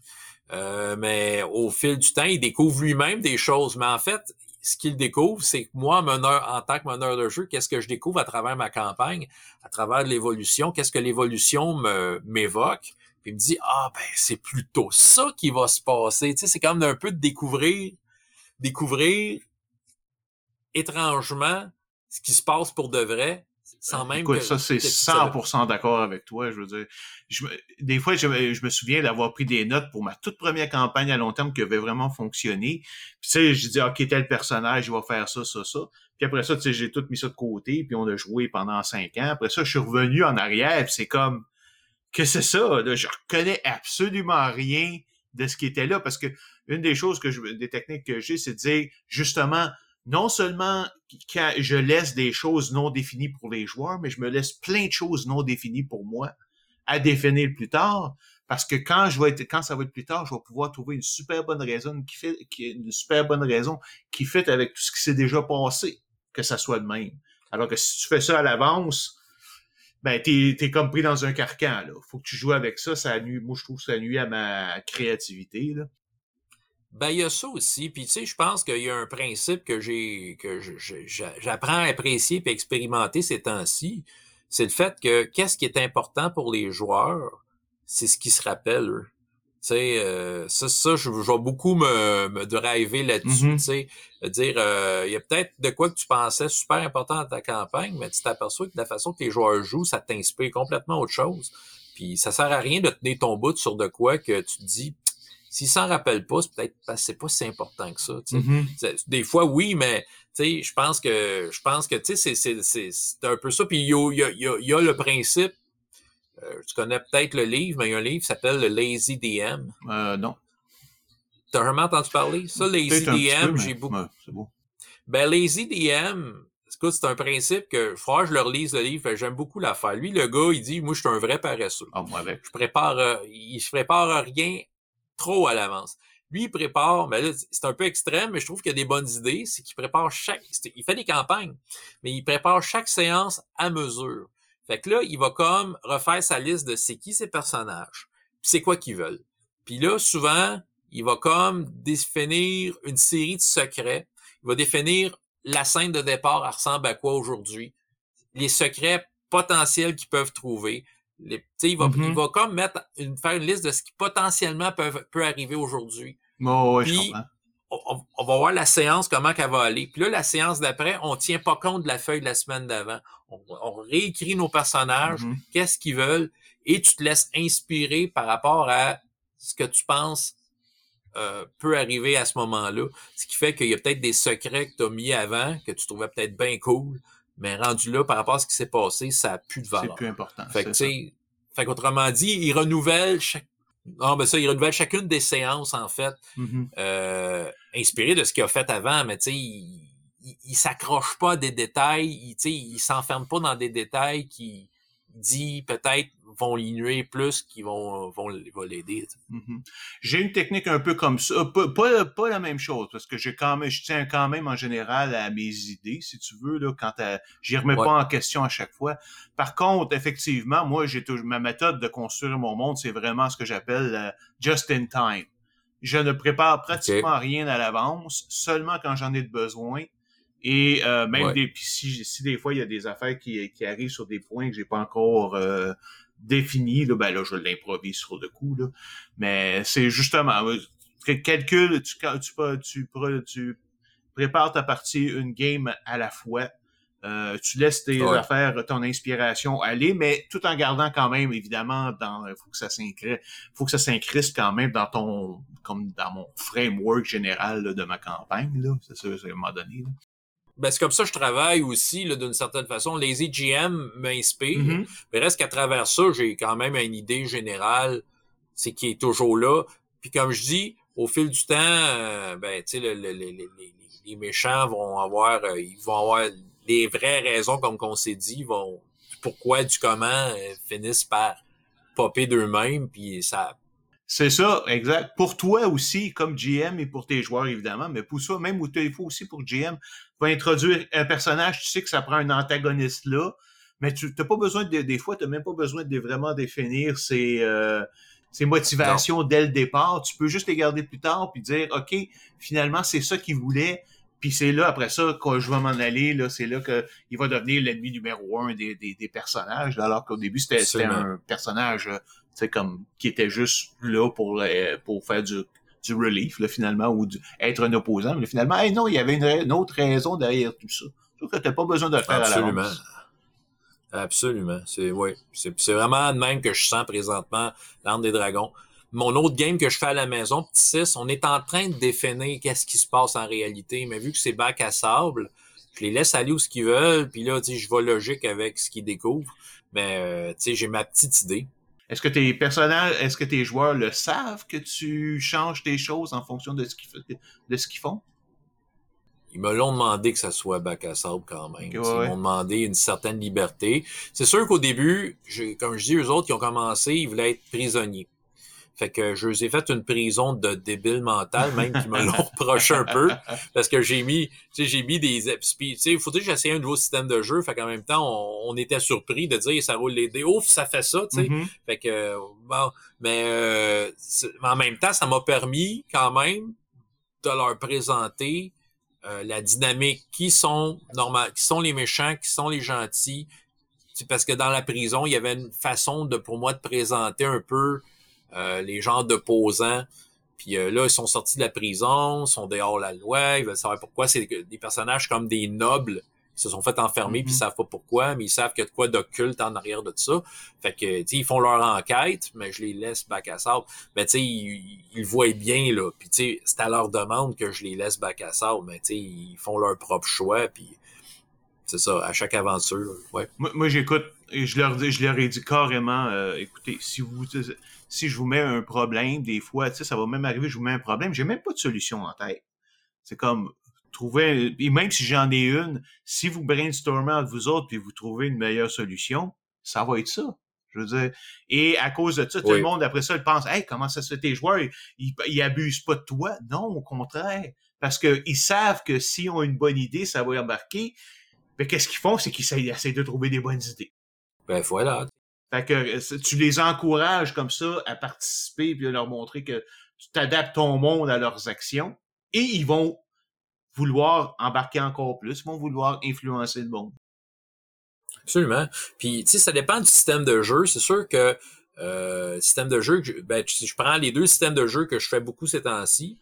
Euh, mais au fil du temps, il découvre lui-même des choses. Mais en fait, ce qu'il découvre, c'est que moi, meneur, en tant que meneur de jeu, qu'est-ce que je découvre à travers ma campagne, à travers l'évolution, qu'est-ce que l'évolution m'évoque? Puis il me dit, ah ben c'est plutôt ça qui va se passer. Tu sais, c'est comme un peu de découvrir, découvrir étrangement ce qui se passe pour de vrai, sans même Écoute, que, ça, c'est que tu 100% d'accord avec toi. Je veux dire, je des fois, je, me- je me souviens d'avoir pris des notes pour ma toute première campagne à long terme qui avait vraiment fonctionné. Puis, tu sais, je dis, OK, tel personnage, il va faire ça, ça, ça. Puis après ça, tu sais, j'ai tout mis ça de côté, puis on a joué pendant cinq ans. Après ça, je suis revenu en arrière, puis c'est comme, que c'est ça? Là? Je reconnais absolument rien de ce qui était là, parce que une des choses que je, des techniques que j'ai, c'est de dire, justement, non seulement je laisse des choses non définies pour les joueurs, mais je me laisse plein de choses non définies pour moi à définir plus tard. Parce que quand je vais être, quand ça va être plus tard, je vais pouvoir trouver une super bonne raison qui fait, une super bonne raison qui fait avec tout ce qui s'est déjà passé, que ça soit de même. Alors que si tu fais ça à l'avance, ben t'es es comme pris dans un carcan là. Faut que tu joues avec ça, ça nuit. Moi je trouve que ça nuit à ma créativité. Ben, il y a ça aussi. Puis, tu sais, je pense qu'il y a un principe que j'ai, que j'apprends à apprécier et expérimenter ces temps-ci. C'est le fait que qu'est-ce qui est important pour les joueurs, c'est ce qu'ils se rappellent, eux. Tu sais, euh, ça, ça, je, je vais beaucoup me, me driver là-dessus, Mhm. tu sais. Dire, euh, il y a peut-être de quoi que tu pensais super important dans ta campagne, mais tu t'aperçois que de la façon que les joueurs jouent, ça t'inspire complètement autre chose. Puis ça sert à rien de tenir ton bout sur de quoi que tu te dis, s'ils s'en rappellent pas, c'est peut-être parce que c'est pas si important que ça. Mhm. C'est- Des fois, oui, mais je pense que je pense que c'est- c'est c'est- c'est un peu ça. Puis il y a, y a- y a- il y a le principe. euh, tu connais peut-être le livre, mais il y a un livre qui s'appelle le Lazy DM. Euh, non. T'as jamais entendu parler? Ça, Lazy DM, j'ai beaucoup. ouais, c'est beau. Ben, Lazy DM, c'est un principe que, frère, je le relise le livre, j'aime beaucoup l'affaire. Lui, le gars, il dit, moi, je suis un vrai paresseux. Ah, moi. Je prépare, euh, il se prépare rien à l'avance. Lui, il prépare, mais là, c'est un peu extrême, mais je trouve qu'il a des bonnes idées. C'est qu'il prépare chaque, il fait des campagnes, mais il prépare chaque séance à mesure. Fait que là, il va comme refaire sa liste de c'est qui ces personnages, c'est quoi qu'ils veulent. Puis là, souvent, il va comme définir une série de secrets. Il va définir la scène de départ, elle ressemble à quoi aujourd'hui. Les secrets potentiels qu'ils peuvent trouver. Les, il, va, il mm-hmm. va comme mettre une, faire une liste de ce qui potentiellement peut, peut arriver aujourd'hui. Oh, ouais, Puis, on, on, va voir la séance, comment qu'elle va aller. Puis là, la séance d'après, on tient pas compte de la feuille de la semaine d'avant. On, on, réécrit nos personnages, mm-hmm. qu'est-ce qu'ils veulent, et tu te laisses inspirer par rapport à ce que tu penses euh, peut arriver à ce moment-là. Ce qui fait qu'il y a peut-être des secrets que tu as mis avant, que tu trouvais peut-être bien cool, mais rendu là, par rapport à ce qui s'est passé, ça n'a plus de valeur. C'est plus important. Fait que, fait qu'autrement dit, il renouvelle chaque non, ben ça, il renouvelle chacune des séances, en fait, mm-hmm. euh, inspiré de ce qu'il a fait avant, mais tu sais, il, il, s'accroche pas à des détails, il, il s'enferme pas dans des détails qui dit peut-être vont l'inuer plus qui vont, vont, l'aider. Mm-hmm. J'ai une technique un peu comme ça. Pas, pas, la même chose, parce que quand même, je tiens quand même en général à mes idées, si tu veux, là, quand j'y remets pas en question à chaque fois. Par contre, effectivement, moi, j'ai ma méthode de construire mon monde, c'est vraiment ce que j'appelle euh, just in time. Je ne prépare pratiquement rien à l'avance, seulement quand j'en ai besoin. Et euh, même des si, si des fois il y a des affaires qui, qui arrivent sur des points que j'ai pas encore euh, défini, là, ben là, je l'improvise sur le coup. Là. Mais c'est justement, calcul, tu, tu, tu, tu, prépares ta partie, une game à la fois. Euh, tu laisses tes affaires, ton inspiration aller, mais tout en gardant quand même, évidemment, dans, faut que ça s'incrée, faut que ça s'incriste quand même dans ton, comme dans mon framework général de ma campagne, là. C'est ça, à un moment donné. Là ben, c'est comme ça que je travaille aussi, d'une certaine façon. Les EGM m'inspirent, mm-hmm. mais reste qu'à travers ça, j'ai quand même une idée générale, c'est qui est toujours là. Puis comme je dis, au fil du temps, euh, ben, tu sais, les méchants vont avoir, euh, ils vont avoir les vraies raisons, comme qu'on s'est dit, vont pourquoi du comment euh, finissent par popper d'eux-mêmes, puis ça c'est ça, exact. Pour toi aussi, comme GM et pour tes joueurs, évidemment, mais pour ça, même il faut aussi pour GM, introduire un personnage, tu sais que ça prend un antagoniste là, mais tu n'as pas besoin de, des fois, tu n'as même pas besoin de vraiment définir ses, euh, ses motivations dès le départ. Tu peux juste les garder plus tard puis dire, OK, finalement, c'est ça qu'il voulait. Puis c'est là, après ça, quand je vais m'en aller, là, c'est là qu'il va devenir l'ennemi numéro un des, des, des personnages, alors qu'au début, c'était un personnage euh, comme qui était juste là pour euh, pour faire du du relief là, finalement ou être un opposant mais finalement non il y avait une, autre raison derrière tout ça. Donc t'as pas besoin de faire absolument. Absolument. C'est ouais c'est vraiment de même que je sens présentement l'arme des dragons. Mon autre game que je fais à la maison petit 6 on est en train de définir qu'est-ce qui se passe en réalité mais vu que c'est bac à sable je les laisse aller où ce qu'ils veulent puis là je vais logique avec ce qu'ils découvrent. Mais euh, j'ai ma petite idée est-ce que tes personnages, est-ce que tes joueurs le savent que tu changes tes choses en fonction de ce qu'ils, de ce qu'ils font? Ils me l'ont demandé que ça soit bac à sable quand même. Ils m'ont demandé une certaine liberté. C'est sûr qu'au début, comme je dis, eux autres qui ont commencé, ils voulaient être prisonniers. Fait que je les ai fait une prison de débile mental, même qui me l'ont reproché un peu. Parce que j'ai mis, tu sais, j'ai mis des tu sais, il faut dire que j'ai essayé un nouveau système de jeu. Fait qu'en même temps, on, était surpris de dire ça roule les dés. Ouf, ça fait ça, tu sais. Mm-hmm. Fait que bon, mais euh, en même temps, ça m'a permis quand même de leur présenter euh, la dynamique qui sont normal, qui sont les méchants, qui sont les gentils. Parce que dans la prison, il y avait une façon de pour moi de présenter un peu les gens d'opposants. Puis euh, là, ils sont sortis de la prison, sont dehors la loi, ils veulent savoir pourquoi. C'est des personnages comme des nobles qui se sont fait enfermer puis ils mm-hmm. savent pas pourquoi, mais ils savent qu'il y a de quoi d'occulte en arrière de ça. Fait que, tu sais, ils font leur enquête, mais je les laisse back à sable. Mais tu sais, ils, ils, voient bien, là. Puis tu sais, c'est à leur demande que je les laisse back à sable, mais tu sais, ils font leur propre choix, puis c'est ça, à chaque aventure, ouais. Moi, moi j'écoute, et je leur, je leur ai dit carrément, euh, écoutez, si vous si je vous mets un problème, des fois, tu sais, ça va même arriver, je vous mets un problème, j'ai même pas de solution en tête. C'est comme trouver, et même si j'en ai une, si vous brainstormez entre vous autres puis vous trouvez une meilleure solution, ça va être ça. Je veux dire, et à cause de ça, tout le monde après ça, il pense, hey, comment ça se fait tes joueurs, ils, ils abusent pas de toi? Non, au contraire, parce qu'ils savent que s'ils ont une bonne idée, ça va embarquer. Mais qu'est-ce qu'ils font, c'est qu'ils essaient de trouver des bonnes idées. Ben voilà. Fait que euh, tu les encourages comme ça à participer puis à leur montrer que tu t'adaptes ton monde à leurs actions et ils vont vouloir embarquer encore plus, ils vont vouloir influencer le monde. Absolument. Puis, tu sais, ça dépend du système de jeu. C'est sûr que euh, système de jeu, ben, je, je prends les deux systèmes de jeu que je fais beaucoup ces temps-ci,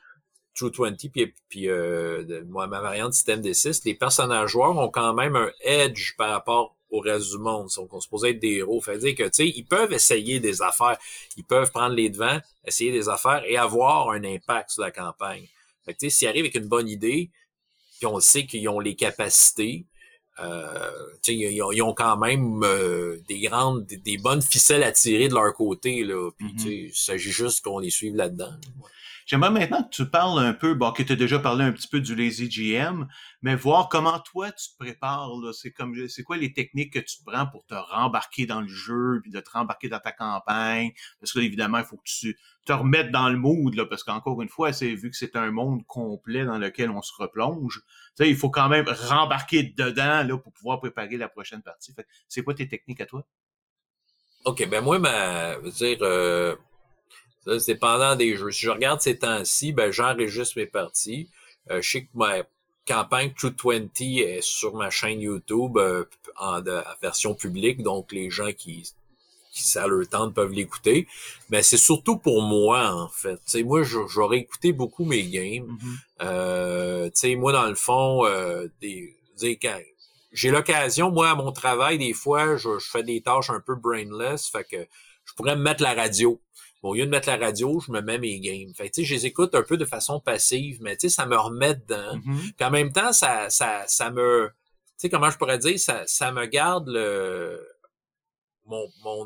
True 20 puis, puis euh, moi, ma variante système des 6, les personnages joueurs ont quand même un edge par rapport au reste du monde. Donc, on se posait être des héros. Fait dire que, tu sais, ils peuvent essayer des affaires. Ils peuvent prendre les devants, essayer des affaires et avoir un impact sur la campagne. Fait que, tu sais, s'ils arrivent avec une bonne idée, puis on sait qu'ils ont les capacités, euh, ils, ont, ils, ont, quand même euh, des grandes, des, bonnes ficelles à tirer de leur côté. Là. Puis, mm-hmm. il s'agit juste qu'on les suive là-dedans. J'aimerais maintenant que tu parles un peu, bon, que tu as déjà parlé un petit peu du Lazy GM, mais voir comment toi tu te prépares. C'est comme c'est quoi les techniques que tu prends pour te rembarquer dans le jeu, puis de te rembarquer dans ta campagne? Parce que évidemment, il faut que tu te remettes dans le mood, là, parce qu'encore une fois, c'est vu que c'est un monde complet dans lequel on se replonge. Tu sais, il faut quand même rembarquer dedans là, pour pouvoir préparer la prochaine partie. c'est quoi tes techniques à toi? OK, ben moi, ma, veux dire, euh, c'est pendant des jeux. Si je regarde ces temps-ci, ben j'enregistre mes parties. Euh, je sais que ma campagne True 20 est sur ma chaîne YouTube euh, en, version publique, donc les gens qui qui ça leur tente peuvent l'écouter. Mais c'est surtout pour moi, en fait. sais moi, j'aurais écouté beaucoup mes games. Mm-hmm. euh, sais, moi, dans le fond, euh, des, j'ai l'occasion, moi, à mon travail, des fois, je, je, fais des tâches un peu brainless, fait que je pourrais me mettre la radio. Bon, au lieu de mettre la radio, je me mets mes games. Fait tu sais, je les écoute un peu de façon passive, mais tu sais, ça me remet dedans. Mm-hmm. Puis en même temps, ça, ça, ça me, tu sais, comment je pourrais dire, ça, ça me garde le, mon, mon,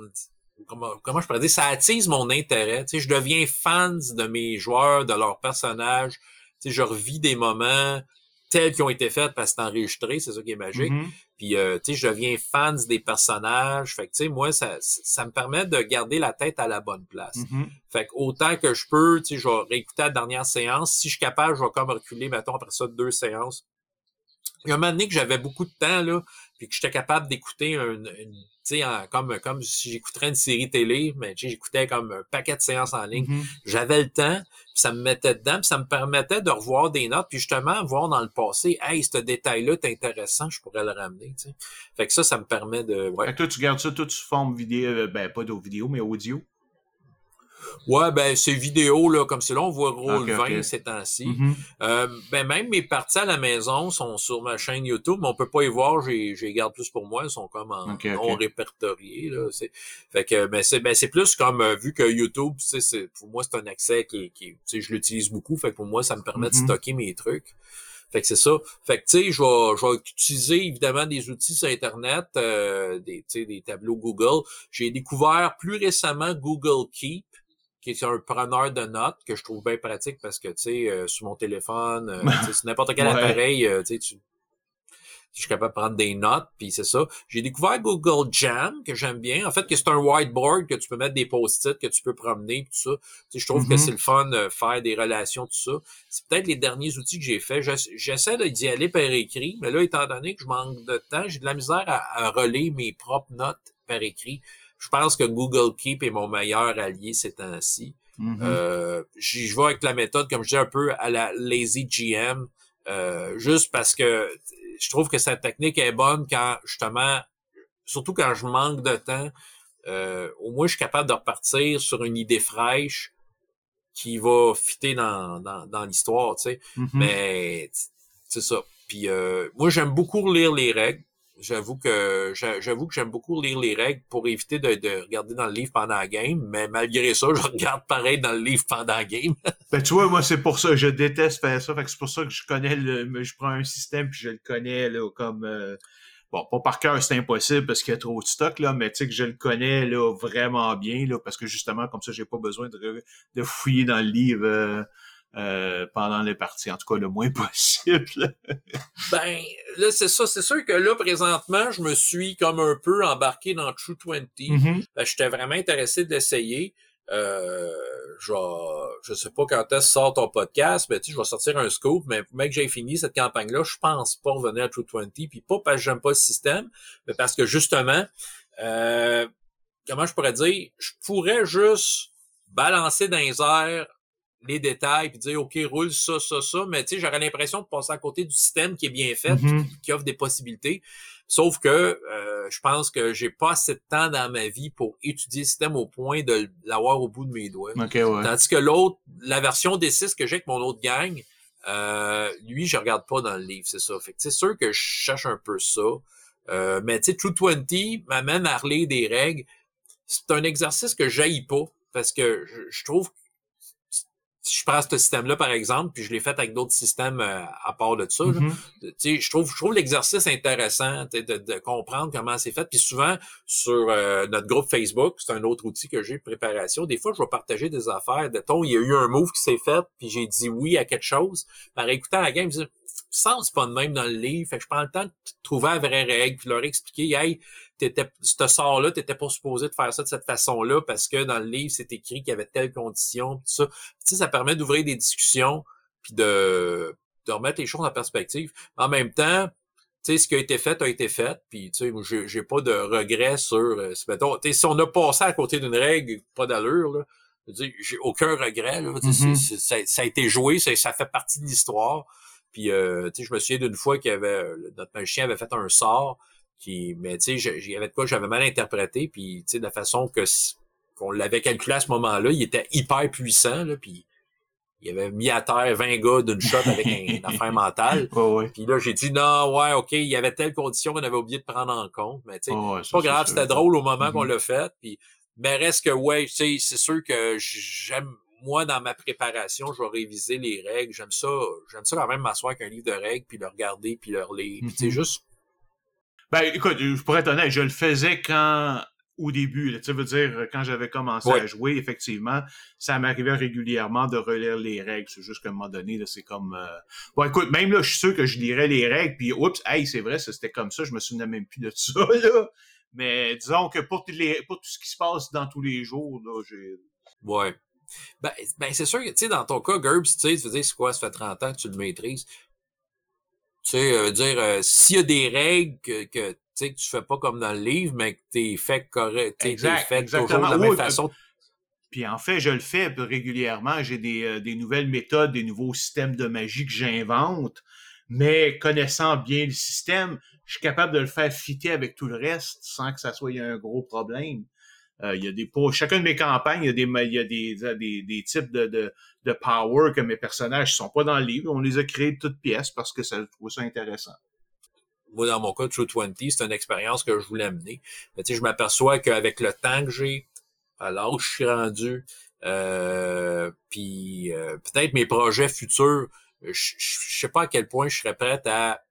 comment, comment je pourrais dire, ça attise mon intérêt. Tu sais, je deviens fan de mes joueurs, de leurs personnages. Tu sais, je revis des moments tels qui ont été faits parce que c'est enregistré, c'est ça qui est magique. Mm-hmm. Puis, euh, tu sais, je deviens fan des personnages. Fait que, tu sais, moi, ça, ça me permet de garder la tête à la bonne place. Mm-hmm. Fait que, autant que je peux, tu sais, je vais réécouter la dernière séance. Si je suis capable, je vais comme reculer, mettons, après ça, deux séances. Il y a un moment donné que j'avais beaucoup de temps, là, puis que j'étais capable d'écouter une, une tu sais, comme, comme si j'écouterais une série télé, mais j'écoutais comme un paquet de séances en ligne. Mm-hmm. J'avais le temps, ça me mettait dedans, puis ça me permettait de revoir des notes, puis justement voir dans le passé, hey, ce détail-là est intéressant, je pourrais le ramener. Tu sais. Fait que ça, ça me permet de. Ouais. Fait que toi, tu gardes ça toute sous forme vidéo, euh, ben pas de vidéo, mais audio? Ouais, ben ces vidéos là, comme c'est là, on voit Roll 20 ces temps-ci. Mm-hmm. euh, ben même mes parties à la maison sont sur ma chaîne YouTube, mais on peut pas y voir. J'ai, j'ai garde plus pour moi, elles sont comme en non répertoriés là. C'est, fait que ben c'est ben c'est plus comme euh, vu que YouTube, c'est, c'est pour moi c'est un accès qui, qui je l'utilise beaucoup. Fait que pour moi ça me permet de mm-hmm. stocker mes trucs. Fait que c'est ça. Fait que, tu sais, je vais, je vais utiliser évidemment des outils sur Internet, euh, des, des tableaux Google. J'ai découvert plus récemment Google Keep qui est un preneur de notes que je trouve bien pratique parce que, tu sais, euh, sur mon téléphone, euh, sur n'importe quel appareil, euh, tu sais, je suis capable de prendre des notes, puis c'est ça. J'ai découvert Google Jam, que j'aime bien. En fait, que c'est un whiteboard que tu peux mettre des post-it, que tu peux promener, tout ça. Tu sais, je trouve que mm-hmm. c'est le fun de faire des relations, tout ça. C'est peut-être les derniers outils que j'ai fait. J'essaie d'y aller par écrit, mais là, étant donné que je manque de temps, j'ai de la misère à, à relayer mes propres notes par écrit. Je pense que Google Keep est mon meilleur allié ces temps-ci. Mm-hmm. euh, je vais avec la méthode, comme je dis, un peu à la lazy GM, euh, juste parce que je trouve que cette technique est bonne quand, justement, surtout quand je manque de temps, euh, au moins je suis capable de repartir sur une idée fraîche qui va fitter dans, dans, dans l'histoire, tu sais. Mm-hmm. Mais c'est ça. Puis moi, j'aime beaucoup lire les règles. J'avoue que j'avoue que j'aime beaucoup lire les règles pour éviter de, de, regarder dans le livre pendant la game, mais malgré ça, je regarde pareil dans le livre pendant la game. ben tu vois, moi c'est pour ça, je déteste faire ça, fait c'est pour ça que je connais le, je prends un système puis je le connais là comme euh, bon pas par cœur c'est impossible parce qu'il y a trop de stock là, mais tu sais que je le connais là vraiment bien là parce que justement comme ça j'ai pas besoin de, de fouiller dans le livre. Euh, euh, pendant les parties, en tout cas le moins possible. ben, là, c'est ça. C'est sûr que là, présentement, je me suis comme un peu embarqué dans True 20. Mm-hmm. Ben, J'étais vraiment intéressé d'essayer. Euh, je, je sais pas quand est-ce sort ton podcast, mais tu sais, je vais sortir un scoop, mais mec, j'ai fini cette campagne-là, je pense pas revenir à True 20, puis pas parce que j'aime pas le système, mais parce que justement, euh, comment je pourrais dire, je pourrais juste balancer dans les airs les détails puis dire OK, roule ça, ça, ça, mais tu sais, j'aurais l'impression de passer à côté du système qui est bien fait, Mhm. qui, qui offre des possibilités. Sauf que euh, je pense que j'ai pas assez de temps dans ma vie pour étudier le système au point de l'avoir au bout de mes doigts. Ouais. Tandis que l'autre, la version des 6 que j'ai avec mon autre gang, euh, lui, je regarde pas dans le livre, c'est ça. Fait que c'est sûr que je cherche un peu ça. Euh, mais tu sais, True 20 m'amène à relire des règles. C'est un exercice que j'aille pas parce que je, je trouve que si je prends ce système-là, par exemple, puis je l'ai fait avec d'autres systèmes euh, à part de ça, là, Mhm. tu sais, je trouve, je trouve l'exercice intéressant de, de comprendre comment c'est fait. Puis souvent, sur euh, notre groupe Facebook, c'est un autre outil que j'ai de préparation. Des fois, je vais partager des affaires. De ton, il y a eu un move qui s'est fait, puis j'ai dit oui à quelque chose. Par écoutant la game, je me dis, c'est pas de même dans le livre. Fait que je prends le temps de trouver la vraie règle, puis leur expliquer, hey, t'étais, ce sort-là, t'étais pas supposé de faire ça de cette façon-là, parce que dans le livre, c'est écrit qu'il y avait telle condition, puis ça. Tu sais, ça permet d'ouvrir des discussions, puis de, de remettre les choses en perspective. En même temps, tu sais, ce qui a été fait a été fait, puis tu sais, j'ai, j'ai pas de regrets sur, euh, mettons, tu sais, si on a passé à côté d'une règle, pas d'allure, là, j'ai aucun regret, là, Mhm. c'est- ça, ça a été joué, ça, ça fait partie de l'histoire, puis euh, tu sais, je me souviens d'une fois qu'il y avait, euh, notre magicien avait fait un sort, qui, mais tu sais, il y avait de quoi j'avais mal interprété, puis tu sais, de la façon que qu'on l'avait calculé à ce moment-là, il était hyper puissant, là, puis il avait mis à terre 20 gars d'une shot avec un- une affaire mentale. Puis là, j'ai dit non, ouais, OK, il y avait telle condition qu'on avait oublié de prendre en compte. Mais tu sais, ouais, c'est pas grave, c'était drôle au moment qu'on Mhm. l'a fait. Puis, mais reste que ouais, tu sais, c'est sûr que j'aime moi dans ma préparation, je vais réviser les règles. J'aime ça, j'aime ça quand même m'asseoir avec un livre de règles puis le regarder puis le relire. Tu sais Mhm. juste Ben, écoute, je pourrais être honnête, je le faisais quand, au début, tu veux dire, quand j'avais commencé à jouer, effectivement, ça m'arrivait régulièrement de relire les règles. C'est juste qu'à un moment donné, là, c'est comme, euh... bon, écoute, même là, je suis sûr que je lirais les règles, puis oups, hey, c'est vrai, c'était comme ça, je me souvenais même plus de ça, là. Mais disons que pour, les, pour tout ce qui se passe dans tous les jours, là, j'ai... Ouais. Ben, ben c'est sûr que, tu sais, dans ton cas, GURPS, tu sais, tu veux dire, c'est quoi, ça fait 30 ans que tu le maîtrises? Tu sais, euh, dire, euh, s'il y a des règles que, que tu sais, que tu fais pas comme dans le livre, mais que t'es fait correct, t'es fait toujours exactement. de la même Oui, façon. Puis en fait, je le fais régulièrement. J'ai des, euh, des nouvelles méthodes, des nouveaux systèmes de magie que j'invente. Mais connaissant bien le système, je suis capable de le faire fitter avec tout le reste sans que ça soit un gros problème. Euh, il y a des pour chacune de mes campagnes, il y a des il y a des, des, des types de, de, de power que mes personnages sont pas dans le livre. On les a créés de toutes pièces parce que ça je trouve ça intéressant. Moi, dans mon cas, True 20, c'est une expérience que je voulais mener. Mais je m'aperçois qu'avec le temps que j'ai, à où je suis rendu, euh, puis euh, peut-être mes projets futurs, je, je sais pas à quel point je serais prête à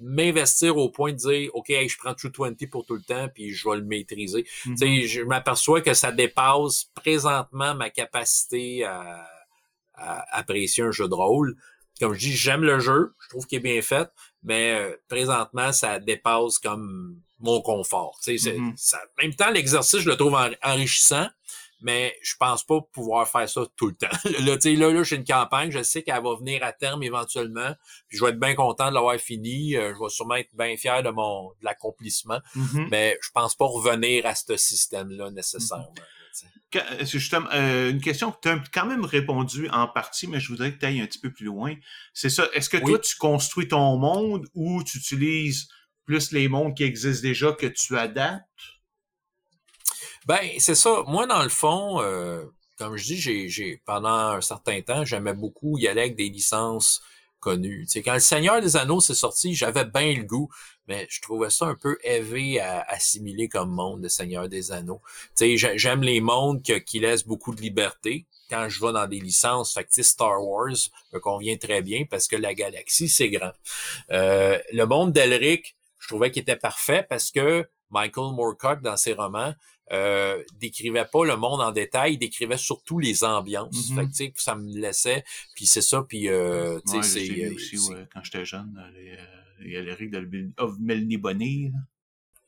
m'investir au point de dire OK, hey, je prends True 20 pour tout le temps puis je vais le maîtriser. Tu sais, je m'aperçois que ça dépasse présentement ma capacité à, à apprécier un jeu de rôle. Comme je dis, j'aime le jeu, je trouve qu'il est bien fait, mais euh, présentement, ça dépasse comme mon confort. Tu sais, c'est- Mhm. ça- en même temps, l'exercice, je le trouve en- enrichissant, mais je pense pas pouvoir faire ça tout le temps. là, tu sais, là, là, j'ai une campagne, je sais qu'elle va venir à terme éventuellement, puis je vais être bien content de l'avoir fini. euh, je vais sûrement être bien fier de mon de l'accomplissement, Mhm. mais je pense pas revenir à ce système-là nécessairement. Quand- C'est justement euh, une question que tu as quand même répondu en partie, mais je voudrais que tu ailles un petit peu plus loin. C'est ça. Est-ce que Oui. toi, tu construis ton monde ou tu utilises plus les mondes qui existent déjà que tu adaptes? Ben, c'est ça. Moi, dans le fond, euh, comme je dis, j'ai, pendant un certain temps, j'aimais beaucoup y aller avec des licences connues. Tu quand le Seigneur des Anneaux s'est sorti, j'avais bien le goût, mais je trouvais ça un peu élevé à assimiler comme monde, le Seigneur des Anneaux. Tu j'aime les mondes qui laissent beaucoup de liberté quand je vais dans des licences. Fait Star Wars me convient très bien parce que la galaxie, c'est grand. Euh, le monde d'Elric, je trouvais qu'il était parfait parce que Michael Moorcock, dans ses romans, euh, décrivait pas le monde en détail, il décrivait surtout les ambiances. Mhm. Fait que, ça me laissait, puis c'est ça, puis euh, tu sais, Ouais, c'est... euh, aussi, ouais, quand j'étais jeune, euh, les, euh, il y a l'Éric de of Melanie Bonnet. là.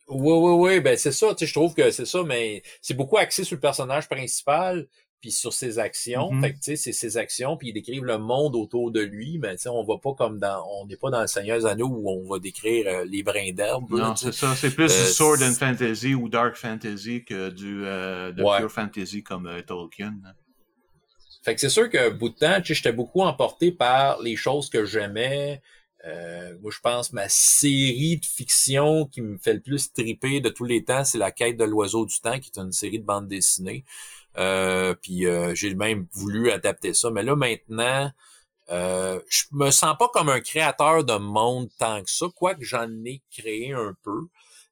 Oui, oui, oui, ben c'est ça, tu sais, je trouve que c'est ça, mais c'est beaucoup axé sur le personnage principal, puis sur ses actions. Mhm. Fait que, tu sais, c'est ses actions, puis ils décrivent le monde autour de lui, mais tu sais, on va pas comme dans, on n'est pas dans le Seigneur des Anneaux où on va décrire euh, les brins d'herbe. Non, c'est ça. C'est plus Euh, du Sword and Fantasy ou Dark Fantasy que du euh, de Ouais. Pure Fantasy comme euh, Tolkien. Fait que c'est sûr que bout de temps, tu sais, j'étais beaucoup emporté par les choses que j'aimais. Euh, moi, je pense ma série de fiction qui me fait le plus triper de tous les temps, c'est La quête de l'oiseau du temps, qui est une série de bandes dessinées. Euh, puis euh, j'ai même voulu adapter ça. Mais là, maintenant, euh, je me sens pas comme un créateur de monde tant que ça, quoique j'en ai créé un peu.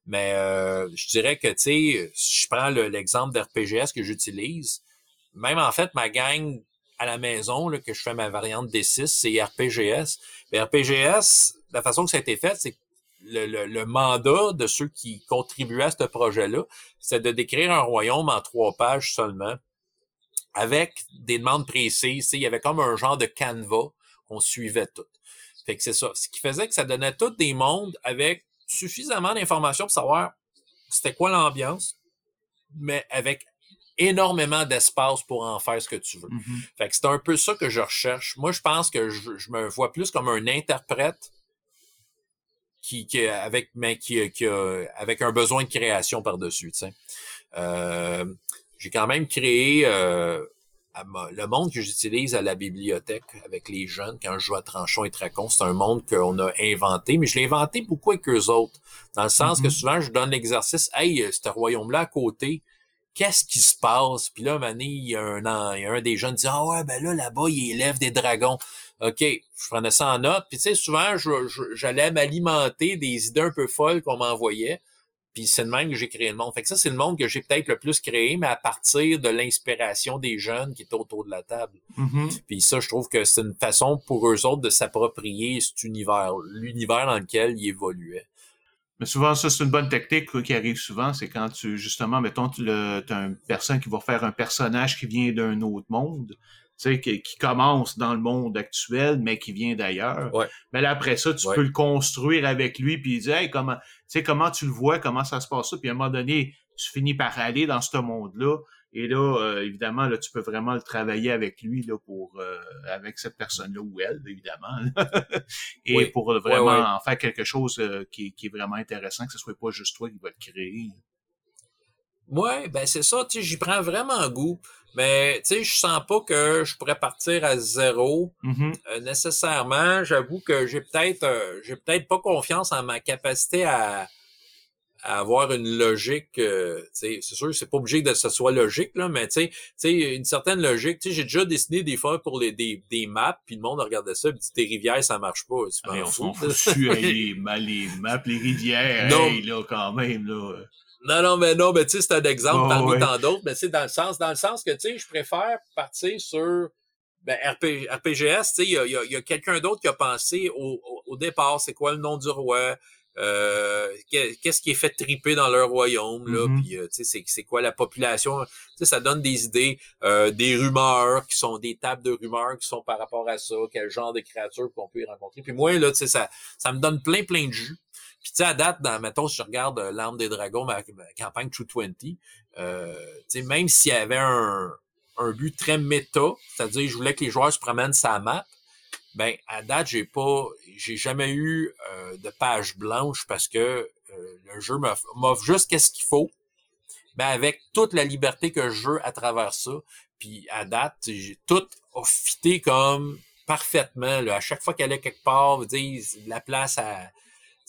Mais euh, je dirais que, tu sais, si je prends le- l'exemple d'RPGS que j'utilise, même en fait, ma gang à la maison, là, que je fais ma variante D6, c'est RPGS. Mais RPGS, la façon que ça a été fait, c'est le, le- le mandat de ceux qui contribuaient à ce projet-là, c'est de décrire un royaume en trois pages seulement, avec des demandes précises. Il y avait comme un genre de canevas qu'on suivait tout. Fait que c'est ça. Ce qui faisait que ça donnait tout des mondes avec suffisamment d'informations pour savoir c'était quoi l'ambiance, mais avec énormément d'espace pour en faire ce que tu veux. Mhm. Fait que c'est un peu ça que je recherche. Moi, je pense que je, je me vois plus comme un interprète qui, qui avec mais qui, qui a- avec un besoin de création par-dessus. tu sais. Euh, j'ai quand même créé euh, le monde que j'utilise à la bibliothèque avec les jeunes quand je joue à Tranchon et Tracon. C'est un monde qu'on a inventé, mais je l'ai inventé beaucoup avec eux autres. Dans le sens que Mhm. souvent, je donne l'exercice, hey, ce royaume-là à côté, qu'est-ce qui se passe? Puis là, Mané, il y a un, an- il y a un des jeunes qui dit, ah ouais, ben là, là-bas, il élève des dragons. OK, je prenais ça en note. Puis tu sais, souvent, j'allais m'alimenter des idées un peu folles qu'on m'envoyait. Puis c'est de même que j'ai créé le monde. Fait que ça, c'est le monde que j'ai peut-être le plus créé, mais à partir de l'inspiration des jeunes qui étaient autour de la table. Mhm. Puis ça, je trouve que c'est une façon pour eux autres de s'approprier cet univers, l'univers dans lequel ils évoluaient. Mais souvent, ça, c'est une bonne technique quoi, qui arrive souvent. C'est quand tu, justement, mettons, tu as une personne qui va faire un personnage qui vient d'un autre monde, qui, qui commence dans le monde actuel, mais qui vient d'ailleurs. Ouais. Mais là, après ça, tu Ouais. peux le construire avec lui, puis dire, hey, comment, tu sais, comment tu le vois, comment ça se passe ça, puis à un moment donné, tu finis par aller dans ce monde-là. Et là, euh, évidemment, là, tu peux vraiment le travailler avec lui, là, pour, euh, avec cette personne-là ou elle, évidemment. Et Oui. pour vraiment en faire quelque chose euh, qui, qui est vraiment intéressant, que ce soit pas juste toi qui va le créer. Ouais, ben c'est ça, tu sais, j'y prends vraiment goût. Mais tu sais, je sens pas que je pourrais partir à zéro Mhm. euh, nécessairement. J'avoue que j'ai peut-être euh, j'ai peut-être pas confiance en ma capacité à, à avoir une logique. euh, tu sais, c'est sûr, c'est pas obligé que ce soit logique là, mais tu sais, tu sais, une certaine logique. Tu sais, j'ai déjà dessiné des fois pour les des, des maps, puis le monde regardait ça, dit tes rivières ça marche pas. Tu Hey, m'en on s'en fout les, les maps, les rivières, Non. hey, là, quand même, là. Non, non, mais non, mais tu sais, c'est un exemple Oh, parmi ouais. tant d'autres, mais c'est dans le sens, dans le sens que, tu sais, je préfère partir sur, ben, RP, RPGS, tu sais, il y a, y a- y a quelqu'un d'autre qui a pensé au, au, au départ, c'est quoi le nom du roi, euh, que- qu'est-ce qui est fait triper dans leur royaume, là, Mhm. puis, euh, tu sais, c'est, c'est quoi la population, tu sais, ça donne des idées, euh, des rumeurs qui sont des tables de rumeurs qui sont par rapport à ça, quel genre de créatures qu'on peut y rencontrer. Puis moi, là, tu sais, ça, ça me donne plein, plein de jus. Puis tu sais, à date, dans, mettons, si je regarde euh, L'Arme des Dragons, ma, campagne True 20, euh, tu sais, même s'il y avait un, un but très méta, c'est-à-dire je voulais que les joueurs se promènent sa map, ben à date, j'ai pas j'ai jamais eu euh, de page blanche parce que euh, le jeu m'offre juste qu'est-ce qu'il faut, ben avec toute la liberté que je veux à travers ça. Puis à date, j'ai tout a fité comme parfaitement. Là. À chaque fois qu'elle allait quelque part, vous dire, la place à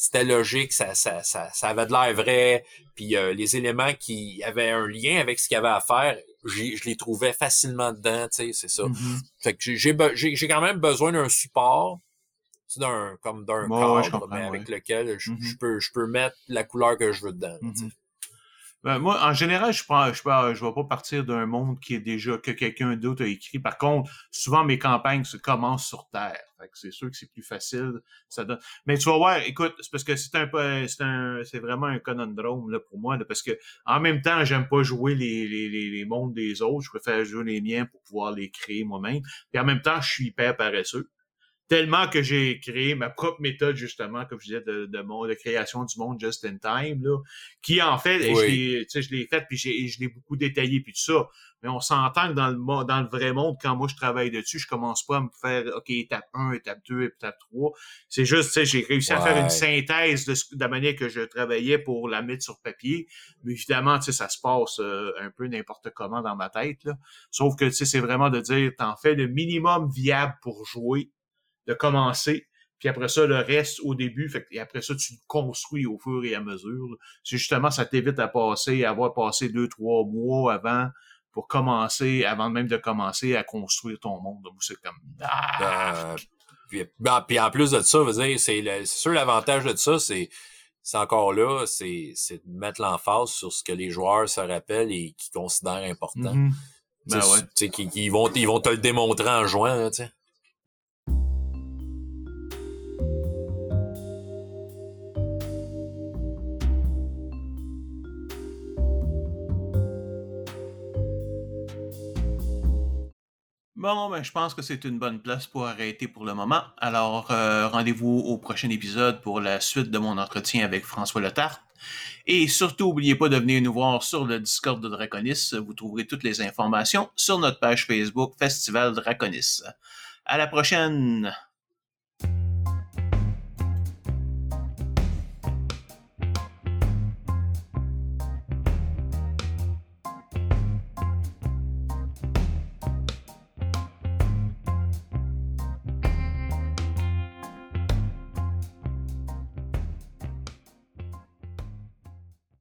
c'était logique, ça, ça, ça, ça avait de l'air vrai, puis euh, les éléments qui avaient un lien avec ce qu'il y avait à faire, je les trouvais facilement dedans, tu sais, c'est ça. Mhm. Fait que j'ai- quand même besoin d'un support, d'un comme d'un Ouais, cadre, mais avec ouais. lequel je, Mhm. je peux je peux mettre la couleur que je veux dedans. sais. Ben, moi, en général, je ne je, je vais pas partir d'un monde qui est déjà que quelqu'un d'autre a écrit. Par contre, souvent mes campagnes se commencent sur Terre. c'est sûr que c'est plus facile. Ça. Mais tu vas voir, écoute, c'est parce que c'est un c'est un c'est vraiment un conundrum là, pour moi. Parce que en même temps, j'aime pas jouer les, les, les, les, mondes des autres. Je préfère jouer les miens pour pouvoir les créer moi-même. Puis en même temps, je suis hyper paresseux tellement que j'ai créé ma propre méthode, justement, comme je disais, de, de, de création du monde just in time, là, qui, en fait, je l'ai faite, puis je l'ai beaucoup détaillé, puis tout ça. Mais on s'entend que dans le, dans le vrai monde, quand moi je travaille dessus, je commence pas à me faire, OK, étape 1, étape 2, étape 3. C'est juste, tu sais, j'ai réussi à faire une synthèse de, de, la manière que je travaillais pour la mettre sur papier. Mais évidemment, tu sais, ça se passe euh, un peu n'importe comment dans ma tête, là. Sauf que, tu sais, c'est vraiment de dire, t'en fais le minimum viable pour jouer de commencer. Puis après ça, le reste au début, fait, et après ça, tu le construis au fur et à mesure. C'est justement, ça t'évite à passer, à avoir passé deux, trois mois avant pour commencer, avant même de commencer à construire ton monde. Donc, c'est comme... Ah! Euh, ben, puis, en plus de ça, c'est sûr l'avantage de ça, c'est c'est encore là, c'est de mettre l'emphase sur ce que les joueurs se rappellent et qui considèrent important. Mm-hmm. Ben ouais. Qui, vont, ils vont te le démontrer en jouant. Là, sais. Bon, ben, je pense que c'est une bonne place pour arrêter pour le moment. Alors, euh, rendez-vous au prochain épisode pour la suite de mon entretien avec François Letarte. Et surtout, n'oubliez pas de venir nous voir sur le Discord de Draconis. Vous trouverez toutes les informations sur notre page Facebook Festival Draconis. À la prochaine!